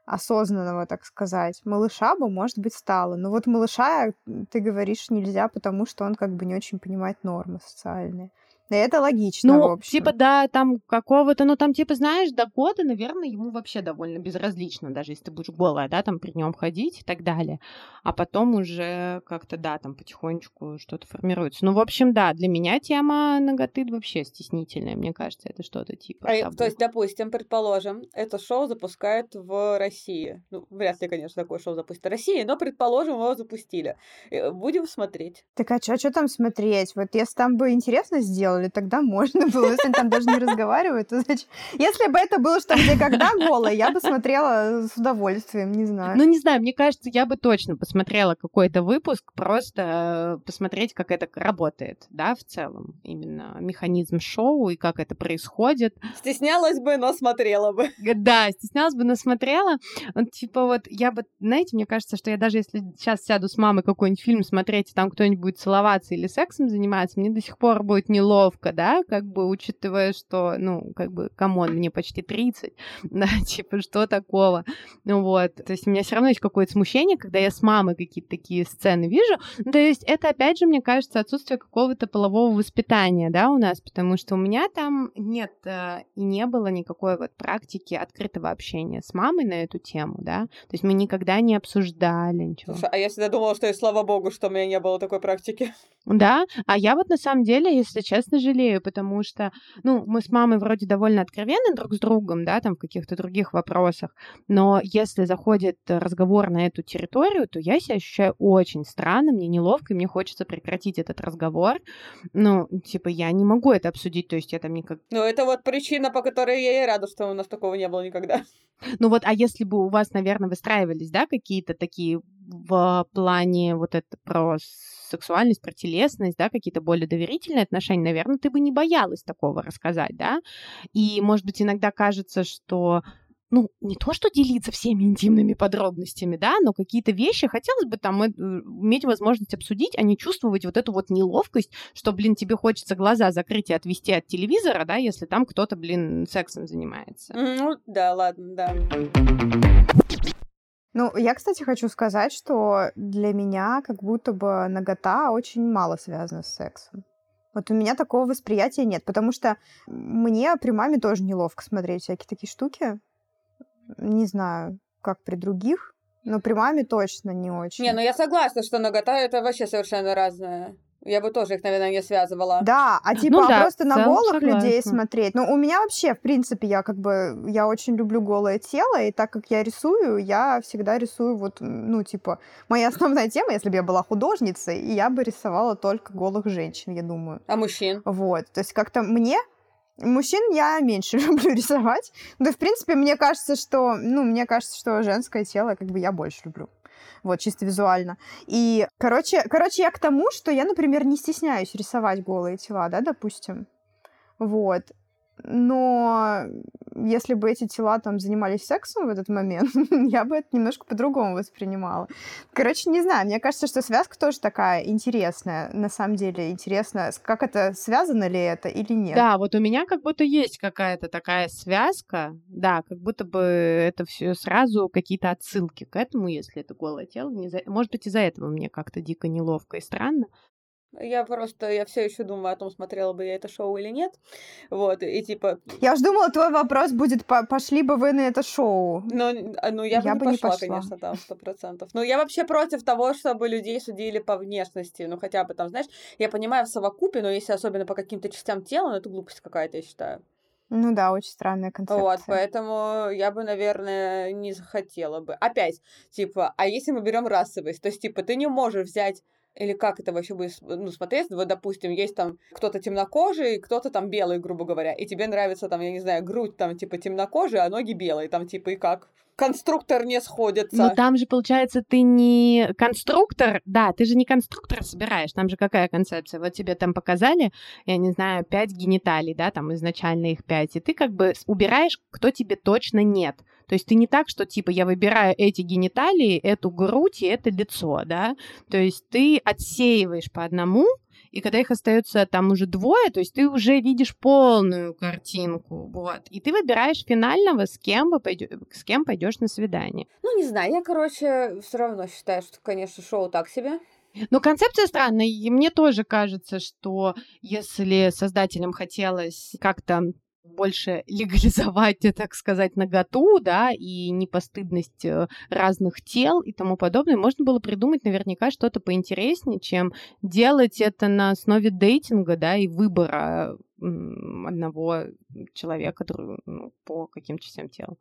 [SPEAKER 2] осознанного, так сказать. Малыша бы, может быть, стала. Но вот малыша, ты говоришь, нельзя, потому что он как бы не очень понимает нормы социальные. Это логично,
[SPEAKER 1] ну,
[SPEAKER 2] в общем.
[SPEAKER 1] типа, да, там какого-то, ну, там, типа, знаешь, до года, наверное, ему вообще довольно безразлично, даже если ты будешь голая, да, там при нем ходить и так далее. А потом уже как-то, да, там потихонечку что-то формируется. Ну, в общем, да, для меня тема ноготы вообще стеснительная, мне кажется, это что-то типа
[SPEAKER 3] а, То есть, допустим, предположим, это шоу запускают в России. Ну, вряд ли, конечно, такое шоу запустит в России, но, предположим, его запустили. Э, будем смотреть.
[SPEAKER 2] Так а что там смотреть? Вот если там бы интересно сделали, делали, тогда можно было. Если они там даже не разговаривают, то значит... Если бы это было что где когда голое, я бы смотрела с удовольствием, не знаю.
[SPEAKER 1] Ну, не знаю, мне кажется, я бы точно посмотрела какой-то выпуск, просто э, посмотреть, как это работает, да, в целом. Именно механизм шоу и как это происходит.
[SPEAKER 3] Стеснялась бы, но смотрела бы.
[SPEAKER 1] Да, стеснялась бы, но смотрела. Вот, типа вот, я бы, знаете, мне кажется, что я даже если сейчас сяду с мамой какой-нибудь фильм смотреть, и там кто-нибудь будет целоваться или сексом заниматься, мне до сих пор будет неловко неловко, да, как бы учитывая, что, ну, как бы, come on, мне почти 30, да, типа, что такого, ну вот, то есть у меня все равно есть какое-то смущение, когда я с мамой какие-то такие сцены вижу, то есть это, опять же, мне кажется, отсутствие какого-то полового воспитания, да, у нас, потому что у меня там нет э, и не было никакой вот практики открытого общения с мамой на эту тему, да, то есть мы никогда не обсуждали ничего.
[SPEAKER 3] Слушай, а я всегда думала, что и слава богу, что у меня не было такой практики.
[SPEAKER 1] Да, а я вот на самом деле, если честно, жалею, потому что, ну, мы с мамой вроде довольно откровенны друг с другом, да, там в каких-то других вопросах, но если заходит разговор на эту территорию, то я себя ощущаю очень странно, мне неловко, и мне хочется прекратить этот разговор. Ну, типа, я не могу это обсудить, то есть я там никак...
[SPEAKER 3] Ну, это вот причина, по которой я и рада, что у нас такого не было никогда.
[SPEAKER 1] Ну вот, а если бы у вас, наверное, выстраивались, да, какие-то такие в плане вот это про сексуальность, про телесность, да, какие-то более доверительные отношения, наверное, ты бы не боялась такого рассказать, да. И, может быть, иногда кажется, что ну, не то, что делиться всеми интимными подробностями, да, но какие-то вещи хотелось бы там э, иметь возможность обсудить, а не чувствовать вот эту вот неловкость, что, блин, тебе хочется глаза закрыть и отвести от телевизора, да, если там кто-то, блин, сексом занимается.
[SPEAKER 3] Ну, да, ладно, да.
[SPEAKER 2] Ну, я, кстати, хочу сказать, что для меня как будто бы нагота очень мало связана с сексом. Вот у меня такого восприятия нет, потому что мне при маме тоже неловко смотреть всякие такие штуки. Не знаю, как при других, но при маме точно не очень.
[SPEAKER 3] Не, ну я согласна, что нагота это вообще совершенно разное. Я бы тоже их, наверное, не связывала.
[SPEAKER 2] Да, а типа ну, а да, просто на голых согласна. людей смотреть. Ну, у меня вообще, в принципе, я как бы, я очень люблю голое тело, и так как я рисую, я всегда рисую вот, ну, типа, моя основная тема, если бы я была художницей, я бы рисовала только голых женщин, я думаю.
[SPEAKER 3] А мужчин?
[SPEAKER 2] Вот, то есть как-то мне Мужчин я меньше люблю рисовать. Да, в принципе, мне кажется, что, ну, мне кажется, что женское тело как бы я больше люблю. вот, чисто визуально. И, короче, короче, я к тому, что я, например, не стесняюсь рисовать голые тела, да, допустим. Вот но если бы эти тела там занимались сексом в этот момент, я бы это немножко по-другому воспринимала. Короче, не знаю, мне кажется, что связка тоже такая интересная, на самом деле интересно, как это, связано ли это или нет.
[SPEAKER 1] Да, вот у меня как будто есть какая-то такая связка, да, как будто бы это все сразу какие-то отсылки к этому, если это голое тело. Не за... Может быть, из-за этого мне как-то дико неловко и странно.
[SPEAKER 3] Я просто, я все еще думаю о том, смотрела бы я это шоу или нет. Вот, и типа...
[SPEAKER 2] Я уж думала, твой вопрос будет, пошли бы вы на это шоу.
[SPEAKER 3] Ну, а, ну я, я бы, не, пошла, не пошла, конечно, там, сто процентов. Ну, я вообще против того, чтобы людей судили по внешности. Ну, хотя бы там, знаешь, я понимаю в совокупе, но если особенно по каким-то частям тела, ну, это глупость какая-то, я считаю.
[SPEAKER 2] Ну да, очень странная концепция.
[SPEAKER 3] Вот, поэтому я бы, наверное, не захотела бы. Опять, типа, а если мы берем расовость, то есть, типа, ты не можешь взять или как это вообще будет ну, смотреть? Вот, допустим, есть там кто-то темнокожий, кто-то там белый, грубо говоря, и тебе нравится там, я не знаю, грудь там типа темнокожий, а ноги белые, там типа и как? конструктор не сходится.
[SPEAKER 1] Ну, там же, получается, ты не конструктор, да, ты же не конструктор собираешь, там же какая концепция? Вот тебе там показали, я не знаю, пять гениталий, да, там изначально их пять, и ты как бы убираешь, кто тебе точно нет. То есть ты не так, что типа я выбираю эти гениталии, эту грудь и это лицо, да, то есть ты отсеиваешь по одному, и когда их остается там уже двое, то есть ты уже видишь полную картинку, вот. И ты выбираешь финального, с кем, вы пойдё... с кем пойдешь на свидание.
[SPEAKER 3] Ну, не знаю, я, короче, все равно считаю, что, конечно, шоу так себе.
[SPEAKER 1] Но концепция странная, и мне тоже кажется, что если создателям хотелось как-то больше легализовать, так сказать, наготу, да, и непостыдность э, разных тел и тому подобное, можно было придумать наверняка что-то поинтереснее, чем делать это на основе дейтинга, да, и выбора одного человека ну, по каким частям тела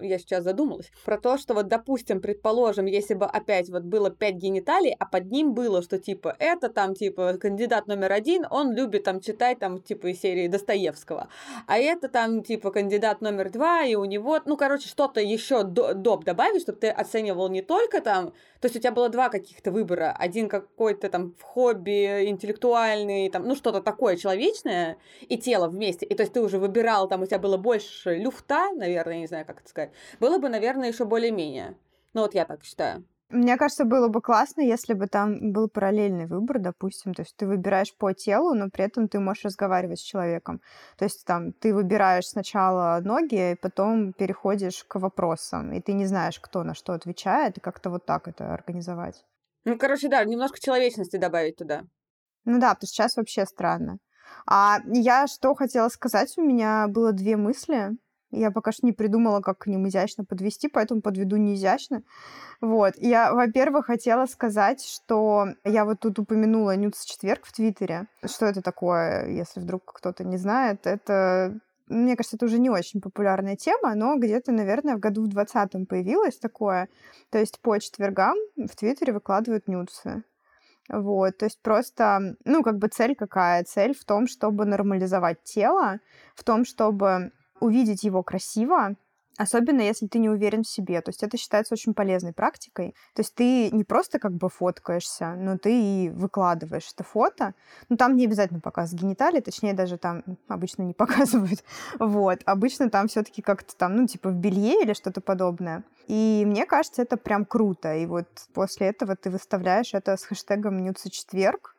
[SPEAKER 3] я сейчас задумалась, про то, что вот, допустим, предположим, если бы опять вот было пять гениталий, а под ним было, что типа это там типа кандидат номер один, он любит там читать там типа из серии Достоевского, а это там типа кандидат номер два, и у него, ну, короче, что-то еще доп. добавить, чтобы ты оценивал не только там, то есть у тебя было два каких-то выбора, один какой-то там в хобби, интеллектуальный, там, ну, что-то такое человечное, и тело вместе, и то есть ты уже выбирал, там у тебя было больше люфта, наверное, не знаю, как это сказать, было бы, наверное, еще более-менее. Ну вот я так считаю.
[SPEAKER 2] Мне кажется, было бы классно, если бы там был параллельный выбор, допустим. То есть ты выбираешь по телу, но при этом ты можешь разговаривать с человеком. То есть там ты выбираешь сначала ноги, и потом переходишь к вопросам. И ты не знаешь, кто на что отвечает, и как-то вот так это организовать.
[SPEAKER 3] Ну, короче, да, немножко человечности добавить туда.
[SPEAKER 2] Ну да, то сейчас вообще странно. А я что хотела сказать, у меня было две мысли. Я пока что не придумала, как к ним изящно подвести, поэтому подведу не изящно. Вот. Я, во-первых, хотела сказать, что я вот тут упомянула Нюц четверг в Твиттере. Что это такое, если вдруг кто-то не знает? Это мне кажется, это уже не очень популярная тема, но где-то, наверное, в году в 20 появилось такое. То есть по четвергам в Твиттере выкладывают нюцы. Вот, то есть просто, ну, как бы цель какая? Цель в том, чтобы нормализовать тело, в том, чтобы увидеть его красиво, Особенно, если ты не уверен в себе. То есть это считается очень полезной практикой. То есть ты не просто как бы фоткаешься, но ты и выкладываешь это фото. Ну, там не обязательно показывать гениталии, точнее, даже там обычно не показывают. Вот. Обычно там все таки как-то там, ну, типа в белье или что-то подобное. И мне кажется, это прям круто. И вот после этого ты выставляешь это с хэштегом «Нюца четверг»,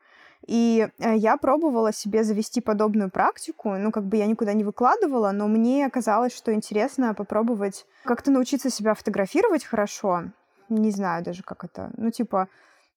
[SPEAKER 2] и э, я пробовала себе завести подобную практику. Ну, как бы я никуда не выкладывала, но мне казалось, что интересно попробовать как-то научиться себя фотографировать хорошо. Не знаю даже, как это. Ну, типа,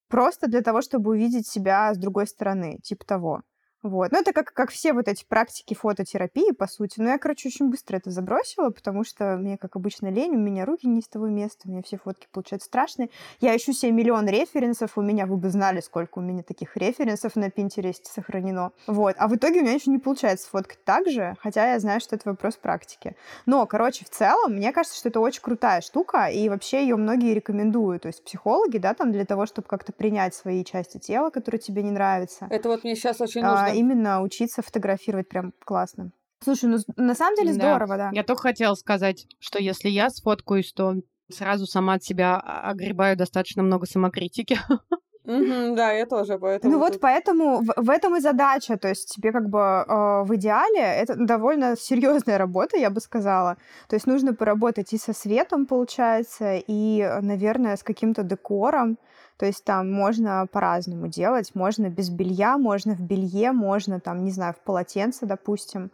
[SPEAKER 2] просто для того, чтобы увидеть себя с другой стороны, типа того. Вот. Ну, это как, как все вот эти практики фототерапии, по сути. Но я, короче, очень быстро это забросила, потому что мне, как обычно, лень, у меня руки не с того места, у меня все фотки получаются страшные. Я ищу себе миллион референсов, у меня, вы бы знали, сколько у меня таких референсов на Пинтересте сохранено. Вот. А в итоге у меня еще не получается сфоткать так же, хотя я знаю, что это вопрос практики. Но, короче, в целом, мне кажется, что это очень крутая штука, и вообще ее многие рекомендуют. То есть психологи, да, там для того, чтобы как-то принять свои части тела, которые тебе не нравятся.
[SPEAKER 3] Это вот мне сейчас очень нужно
[SPEAKER 2] именно учиться фотографировать прям классно. Слушай, ну на самом деле здорово, да. да.
[SPEAKER 1] Я только хотела сказать, что если я сфоткаюсь, то Сразу сама от себя огребаю достаточно много самокритики.
[SPEAKER 3] Да, я тоже, поэтому
[SPEAKER 2] Ну вот
[SPEAKER 3] тут-
[SPEAKER 2] поэтому в, в этом и задача, то есть тебе как бы э, в идеале это довольно серьезная работа, я бы сказала. То есть нужно поработать и со светом, получается, и, наверное, с каким-то декором. То есть там можно по-разному делать. Можно без белья, можно в белье, можно там, не знаю, в полотенце, допустим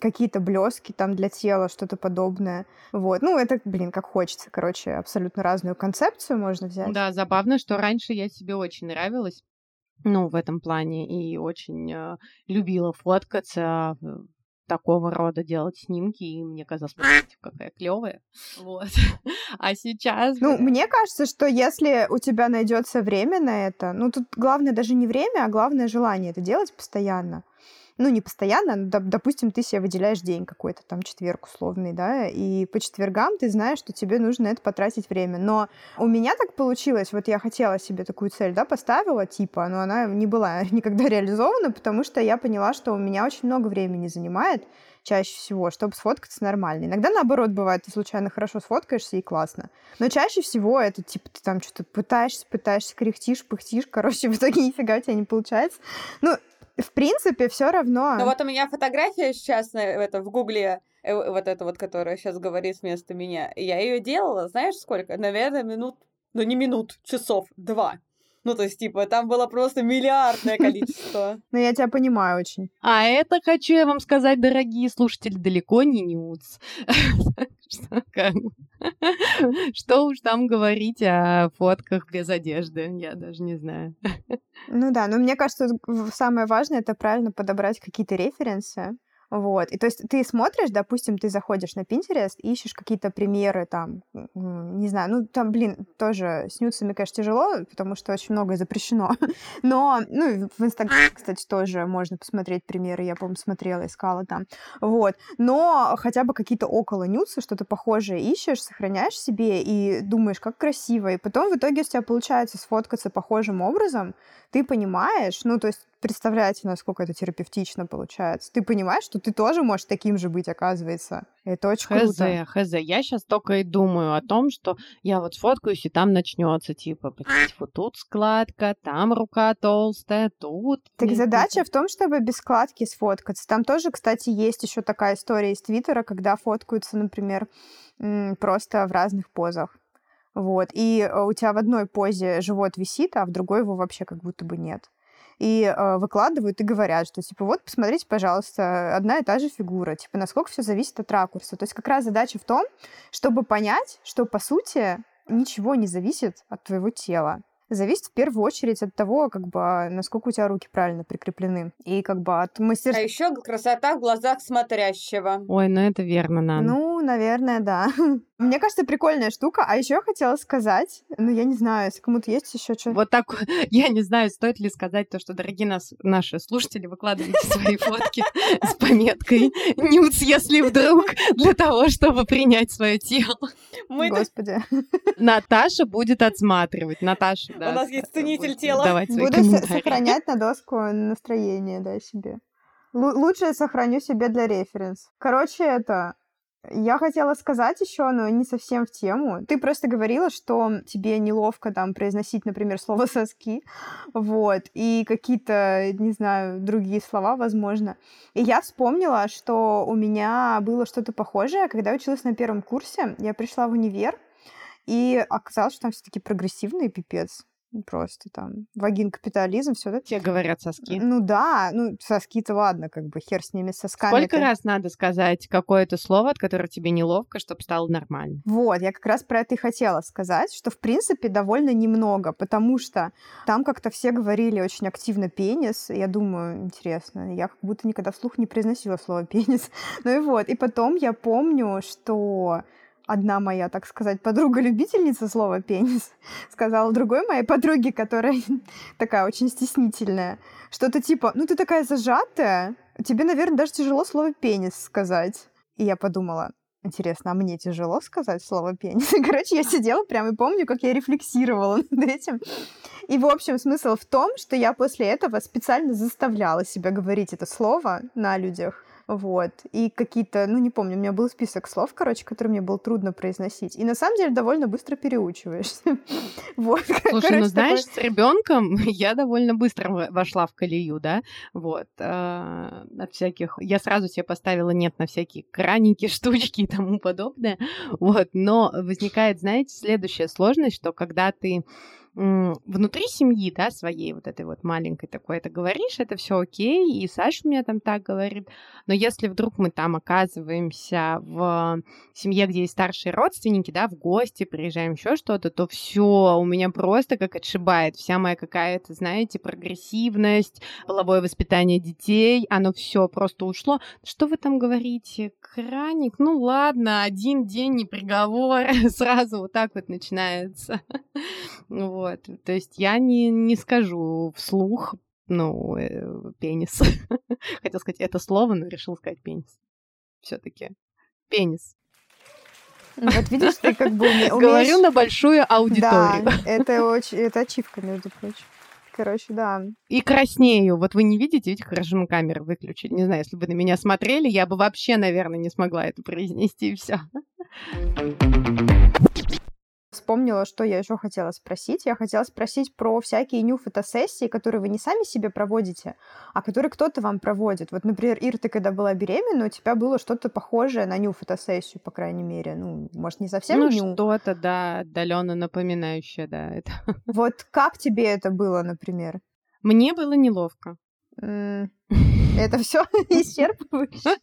[SPEAKER 2] какие-то блески там для тела, что-то подобное. Вот. Ну, это, блин, как хочется. Короче, абсолютно разную концепцию можно взять.
[SPEAKER 1] Да, забавно, что раньше я себе очень нравилась, ну, в этом плане, и очень э, любила фоткаться, такого рода делать снимки, и мне казалось, «Смотрите, какая клевая. Вот. А сейчас...
[SPEAKER 2] Ну, мне кажется, что если у тебя найдется время на это, ну, тут главное даже не время, а главное желание это делать постоянно. Ну, не постоянно, но, доп- допустим, ты себе выделяешь день какой-то, там, четверг условный, да, и по четвергам ты знаешь, что тебе нужно это потратить время. Но у меня так получилось, вот я хотела себе такую цель, да, поставила, типа, но она не была никогда реализована, потому что я поняла, что у меня очень много времени занимает, чаще всего, чтобы сфоткаться нормально. Иногда наоборот бывает, ты случайно хорошо сфоткаешься и классно. Но чаще всего это типа ты там что-то пытаешься, пытаешься, кряхтишь, пыхтишь, короче, в итоге нифига у тебя не получается. Ну, в принципе, все равно.
[SPEAKER 3] Ну вот у меня фотография сейчас это, в Гугле, э, вот эта вот, которая сейчас говорит вместо меня. Я ее делала, знаешь, сколько? Наверное, минут, ну не минут, часов два. Ну, то есть, типа, там было просто миллиардное количество.
[SPEAKER 2] Но я тебя понимаю очень.
[SPEAKER 1] А это, хочу я вам сказать, дорогие слушатели, далеко не нюц. Что уж там говорить о фотках без одежды, я даже не знаю.
[SPEAKER 2] Ну да, но мне кажется, самое важное это правильно подобрать какие-то референсы. Вот. И то есть ты смотришь, допустим, ты заходишь на Pinterest, ищешь какие-то примеры там, не знаю, ну там, блин, тоже с нюцами, конечно, тяжело, потому что очень многое запрещено. Но, ну, в Инстаграме, кстати, тоже можно посмотреть примеры, я, по-моему, смотрела, искала там. Вот. Но хотя бы какие-то около нюцы, что-то похожее ищешь, сохраняешь себе и думаешь, как красиво. И потом в итоге у тебя получается сфоткаться похожим образом, ты понимаешь, ну, то есть представляете, насколько это терапевтично получается. Ты понимаешь, что ты тоже можешь таким же быть, оказывается. Это очень
[SPEAKER 1] Хз,
[SPEAKER 2] круто.
[SPEAKER 1] хз. Я сейчас только и думаю о том, что я вот сфоткаюсь, и там начнется, типа, вот тут складка, там рука толстая, тут...
[SPEAKER 2] Так задача в том, чтобы без складки сфоткаться. Там тоже, кстати, есть еще такая история из Твиттера, когда фоткаются, например, просто в разных позах. Вот. И э, у тебя в одной позе живот висит, а в другой его вообще как будто бы нет. И э, выкладывают и говорят, что типа вот посмотрите, пожалуйста, одна и та же фигура, типа насколько все зависит от ракурса. То есть как раз задача в том, чтобы понять, что по сути ничего не зависит от твоего тела зависит в первую очередь от того, как бы, насколько у тебя руки правильно прикреплены. И как бы от
[SPEAKER 3] А
[SPEAKER 2] мастерства.
[SPEAKER 3] еще красота в глазах смотрящего.
[SPEAKER 1] Ой, ну это верно, Нан.
[SPEAKER 2] Ну, наверное, да. Мне кажется, прикольная штука. А еще я хотела сказать, ну, я не знаю, если кому-то есть еще что.
[SPEAKER 1] Вот так, я не знаю, стоит ли сказать то, что, дорогие нас, наши слушатели, выкладывайте свои фотки с пометкой «Нюц, если вдруг», для того, чтобы принять свое тело.
[SPEAKER 3] Мы
[SPEAKER 2] Господи.
[SPEAKER 1] Наташа будет отсматривать. Наташа, да.
[SPEAKER 3] У нас есть ценитель тела.
[SPEAKER 1] давать
[SPEAKER 2] Буду сохранять на доску настроение, да, себе. Лу- лучше я сохраню себе для референс. Короче, это... Я хотела сказать еще, но не совсем в тему. Ты просто говорила, что тебе неловко там произносить, например, слово соски, вот, и какие-то, не знаю, другие слова, возможно. И я вспомнила, что у меня было что-то похожее, когда я училась на первом курсе. Я пришла в универ, и оказалось, что там все-таки прогрессивный пипец. Просто там вагин капитализм, все это.
[SPEAKER 1] Все говорят соски.
[SPEAKER 2] Ну да, ну соски-то ладно, как бы хер с ними, сосками.
[SPEAKER 1] Сколько раз надо сказать какое-то слово, от которого тебе неловко, чтобы стало нормально?
[SPEAKER 2] Вот, я как раз про это и хотела сказать, что, в принципе, довольно немного, потому что там как-то все говорили очень активно пенис. Я думаю, интересно, я как будто никогда вслух не произносила слово пенис. Ну и вот, и потом я помню, что одна моя, так сказать, подруга-любительница слова пенис сказала другой моей подруге, которая такая очень стеснительная, что-то типа, ну ты такая зажатая, тебе, наверное, даже тяжело слово пенис сказать. И я подумала, Интересно, а мне тяжело сказать слово пенис? Короче, я сидела прям и помню, как я рефлексировала над этим. И, в общем, смысл в том, что я после этого специально заставляла себя говорить это слово на людях. Вот. И какие-то, ну, не помню, у меня был список слов, короче, которые мне было трудно произносить. И на самом деле довольно быстро переучиваешься.
[SPEAKER 1] Вот. Слушай, ну знаешь, с ребенком я довольно быстро вошла в колею, да, вот, а, от всяких... Я сразу себе поставила нет на всякие краники, штучки и тому подобное, вот, но возникает, знаете, следующая сложность, что когда ты внутри семьи, да, своей вот этой вот маленькой такой, это говоришь, это все окей, и Саша у меня там так говорит, но если вдруг мы там оказываемся в семье, где есть старшие родственники, да, в гости приезжаем, еще что-то, то все у меня просто как отшибает, вся моя какая-то, знаете, прогрессивность, половое воспитание детей, оно все просто ушло. Что вы там говорите? Краник? Ну ладно, один день не приговор, сразу вот так вот начинается. Вот. Вот. То есть я не, не скажу вслух, ну, э, пенис. Хотел сказать это слово, но решил сказать пенис. Все-таки. Пенис.
[SPEAKER 2] Вот видишь, ты как бы умеешь...
[SPEAKER 1] Говорю на большую аудиторию.
[SPEAKER 2] Да, это очень... Это ачивка, между прочим. Короче, да.
[SPEAKER 1] И краснею. Вот вы не видите, видите, хорошо мы камеры выключили. Не знаю, если бы на меня смотрели, я бы вообще, наверное, не смогла это произнести, и все
[SPEAKER 2] вспомнила, что я еще хотела спросить. Я хотела спросить про всякие ню-фотосессии, которые вы не сами себе проводите, а которые кто-то вам проводит. Вот, например, Ир, ты когда была беременна, у тебя было что-то похожее на ню-фотосессию, по крайней мере. Ну, может, не совсем
[SPEAKER 1] ну,
[SPEAKER 2] ню.
[SPEAKER 1] что-то, да, отдаленно напоминающее, да. Это.
[SPEAKER 2] Вот как тебе это было, например?
[SPEAKER 1] Мне было неловко.
[SPEAKER 2] Это все исчерпывающе.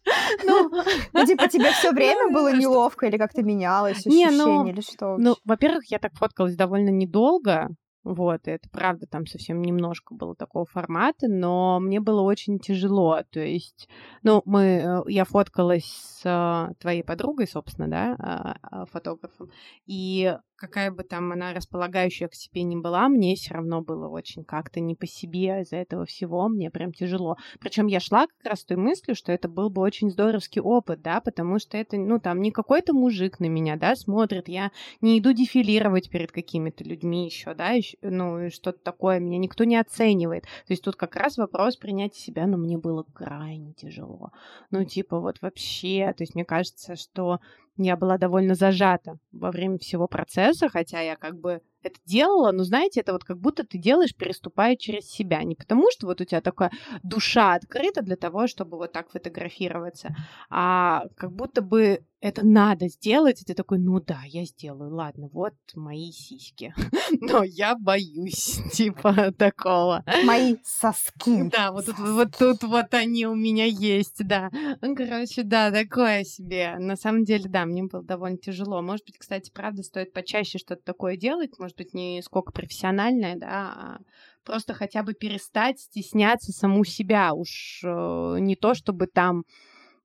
[SPEAKER 2] Ну, ну, типа, тебе все время было неловко или как-то менялось ощущение ну, или что?
[SPEAKER 1] Ну, во-первых, я так фоткалась довольно недолго, вот, и это правда, там совсем немножко было такого формата, но мне было очень тяжело. То есть, ну, мы, э, я фоткалась с э, твоей подругой, собственно, да, а, фотографом, и какая бы там она располагающая к себе не была, мне все равно было очень как-то не по себе из-за этого всего, мне прям тяжело. Причем я шла как раз той мыслью, что это был бы очень здоровский опыт, да, потому что это, ну, там не какой-то мужик на меня, да, смотрит, я не иду дефилировать перед какими-то людьми еще, да, еще, ну, что-то такое, меня никто не оценивает. То есть тут как раз вопрос принятия себя, но мне было крайне тяжело. Ну, типа, вот вообще, то есть мне кажется, что я была довольно зажата во время всего процесса, хотя я как бы это делала, но знаете, это вот как будто ты делаешь, переступая через себя. Не потому, что вот у тебя такая душа открыта для того, чтобы вот так фотографироваться, а как будто бы это надо сделать, и ты такой, ну да, я сделаю, ладно, вот мои сиськи. Но я боюсь, типа, такого.
[SPEAKER 2] Мои соски.
[SPEAKER 1] Да, вот тут вот, тут вот они у меня есть, да. Ну, короче, да, такое себе. На самом деле, да, мне было довольно тяжело. Может быть, кстати, правда, стоит почаще что-то такое делать, может быть, не сколько профессиональное, да, а просто хотя бы перестать стесняться саму себя. Уж э, не то, чтобы там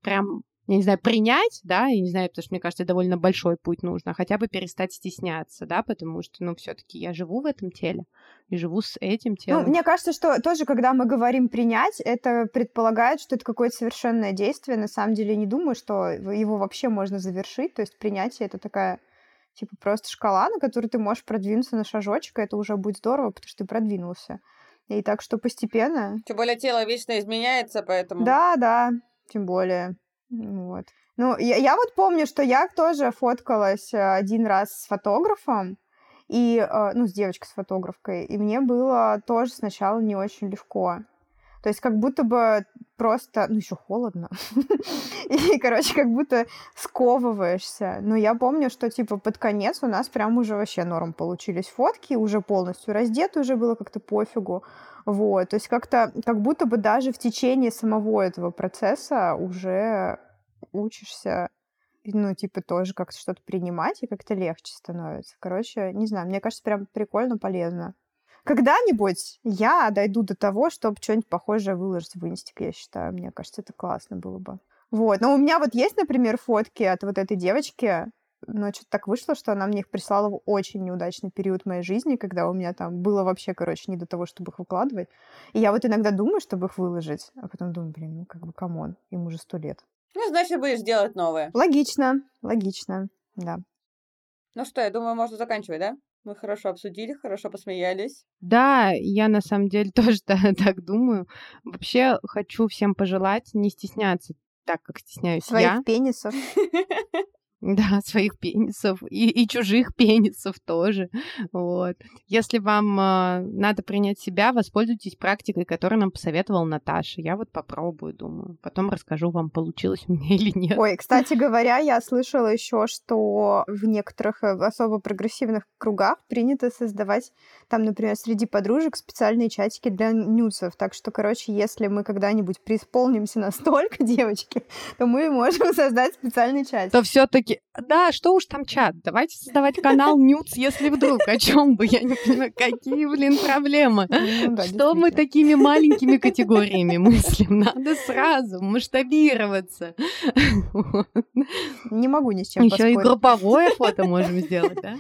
[SPEAKER 1] прям я не знаю, принять, да, я не знаю, потому что, мне кажется, довольно большой путь нужно, а хотя бы перестать стесняться, да, потому что, ну, все таки я живу в этом теле и живу с этим ну, телом.
[SPEAKER 2] Ну, мне кажется, что тоже, когда мы говорим принять, это предполагает, что это какое-то совершенное действие. На самом деле, не думаю, что его вообще можно завершить. То есть принятие — это такая типа просто шкала, на которой ты можешь продвинуться на шажочек, и это уже будет здорово, потому что ты продвинулся. И так что постепенно...
[SPEAKER 3] Тем более тело вечно изменяется, поэтому...
[SPEAKER 2] Да, да, тем более. Вот. Ну, я, я вот помню, что я тоже фоткалась э, один раз с фотографом, и, э, ну, с девочкой, с фотографкой, и мне было тоже сначала не очень легко. То есть как будто бы просто, ну, еще холодно. И, короче, как будто сковываешься. Но я помню, что, типа, под конец у нас прям уже вообще норм получились фотки, уже полностью раздеты, уже было как-то пофигу. Вот, то есть как-то, как будто бы даже в течение самого этого процесса уже учишься, ну, типа, тоже как-то что-то принимать, и как-то легче становится. Короче, не знаю, мне кажется, прям прикольно, полезно. Когда-нибудь я дойду до того, чтобы что-нибудь похожее выложить в инстик, я считаю. Мне кажется, это классно было бы. Вот. Но у меня вот есть, например, фотки от вот этой девочки, но что-то так вышло, что она мне их прислала в очень неудачный период моей жизни, когда у меня там было вообще, короче, не до того, чтобы их выкладывать. И я вот иногда думаю, чтобы их выложить, а потом думаю, блин, ну как бы come on, им уже сто лет.
[SPEAKER 3] Ну, значит, будешь делать новое.
[SPEAKER 2] Логично, логично, да.
[SPEAKER 3] Ну что, я думаю, можно заканчивать, да? Мы хорошо обсудили, хорошо посмеялись.
[SPEAKER 1] Да, я на самом деле тоже так думаю. Вообще хочу всем пожелать не стесняться так, как стесняюсь
[SPEAKER 2] Своих
[SPEAKER 1] я.
[SPEAKER 2] пенисов.
[SPEAKER 1] Да, своих пенисов и, и чужих пенисов тоже. Вот. Если вам э, надо принять себя, воспользуйтесь практикой, которую нам посоветовала Наташа. Я вот попробую, думаю. Потом расскажу вам, получилось у меня или нет.
[SPEAKER 2] Ой, кстати говоря, я слышала еще, что в некоторых э, особо прогрессивных кругах принято создавать там, например, среди подружек специальные чатики для нюцев. Так что, короче, если мы когда-нибудь преисполнимся настолько, девочки, то мы можем создать специальный чатик.
[SPEAKER 1] То все-таки такие, да, что уж там чат, давайте создавать канал Нюц, если вдруг, о чем бы, я не понимаю, какие, блин, проблемы. Ну, да, что мы такими маленькими категориями мыслим? Надо сразу масштабироваться.
[SPEAKER 2] Не могу ни с чем
[SPEAKER 1] Еще и групповое фото можем сделать, да?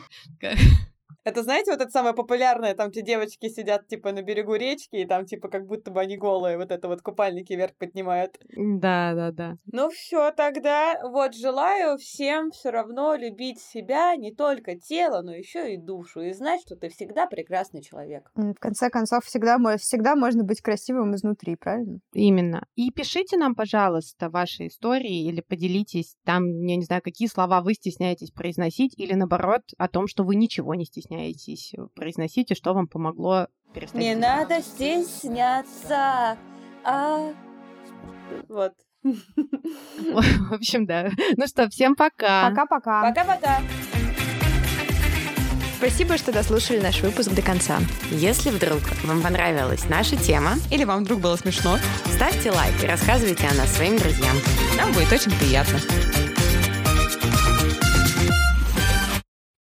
[SPEAKER 3] Это, знаете, вот это самое популярное, там, где девочки сидят, типа, на берегу речки, и там, типа, как будто бы они голые, вот это вот купальники вверх поднимают.
[SPEAKER 1] Да, да, да.
[SPEAKER 3] Ну все, тогда вот желаю всем все равно любить себя, не только тело, но еще и душу, и знать, что ты всегда прекрасный человек.
[SPEAKER 2] В конце концов, всегда, всегда можно быть красивым изнутри, правильно?
[SPEAKER 1] Именно. И пишите нам, пожалуйста, ваши истории или поделитесь там, я не знаю, какие слова вы стесняетесь произносить, или наоборот, о том, что вы ничего не стесняетесь стесняетесь, э, произносите, что вам помогло перестать.
[SPEAKER 3] Не надо стесняться, а... Вот.
[SPEAKER 1] В общем, да. Ну что, всем пока.
[SPEAKER 2] Пока-пока.
[SPEAKER 3] Пока-пока.
[SPEAKER 1] Спасибо, что дослушали наш выпуск до конца. Если вдруг вам понравилась наша тема,
[SPEAKER 3] или вам вдруг было смешно,
[SPEAKER 1] ставьте лайк и рассказывайте о нас своим друзьям.
[SPEAKER 3] Нам будет очень приятно.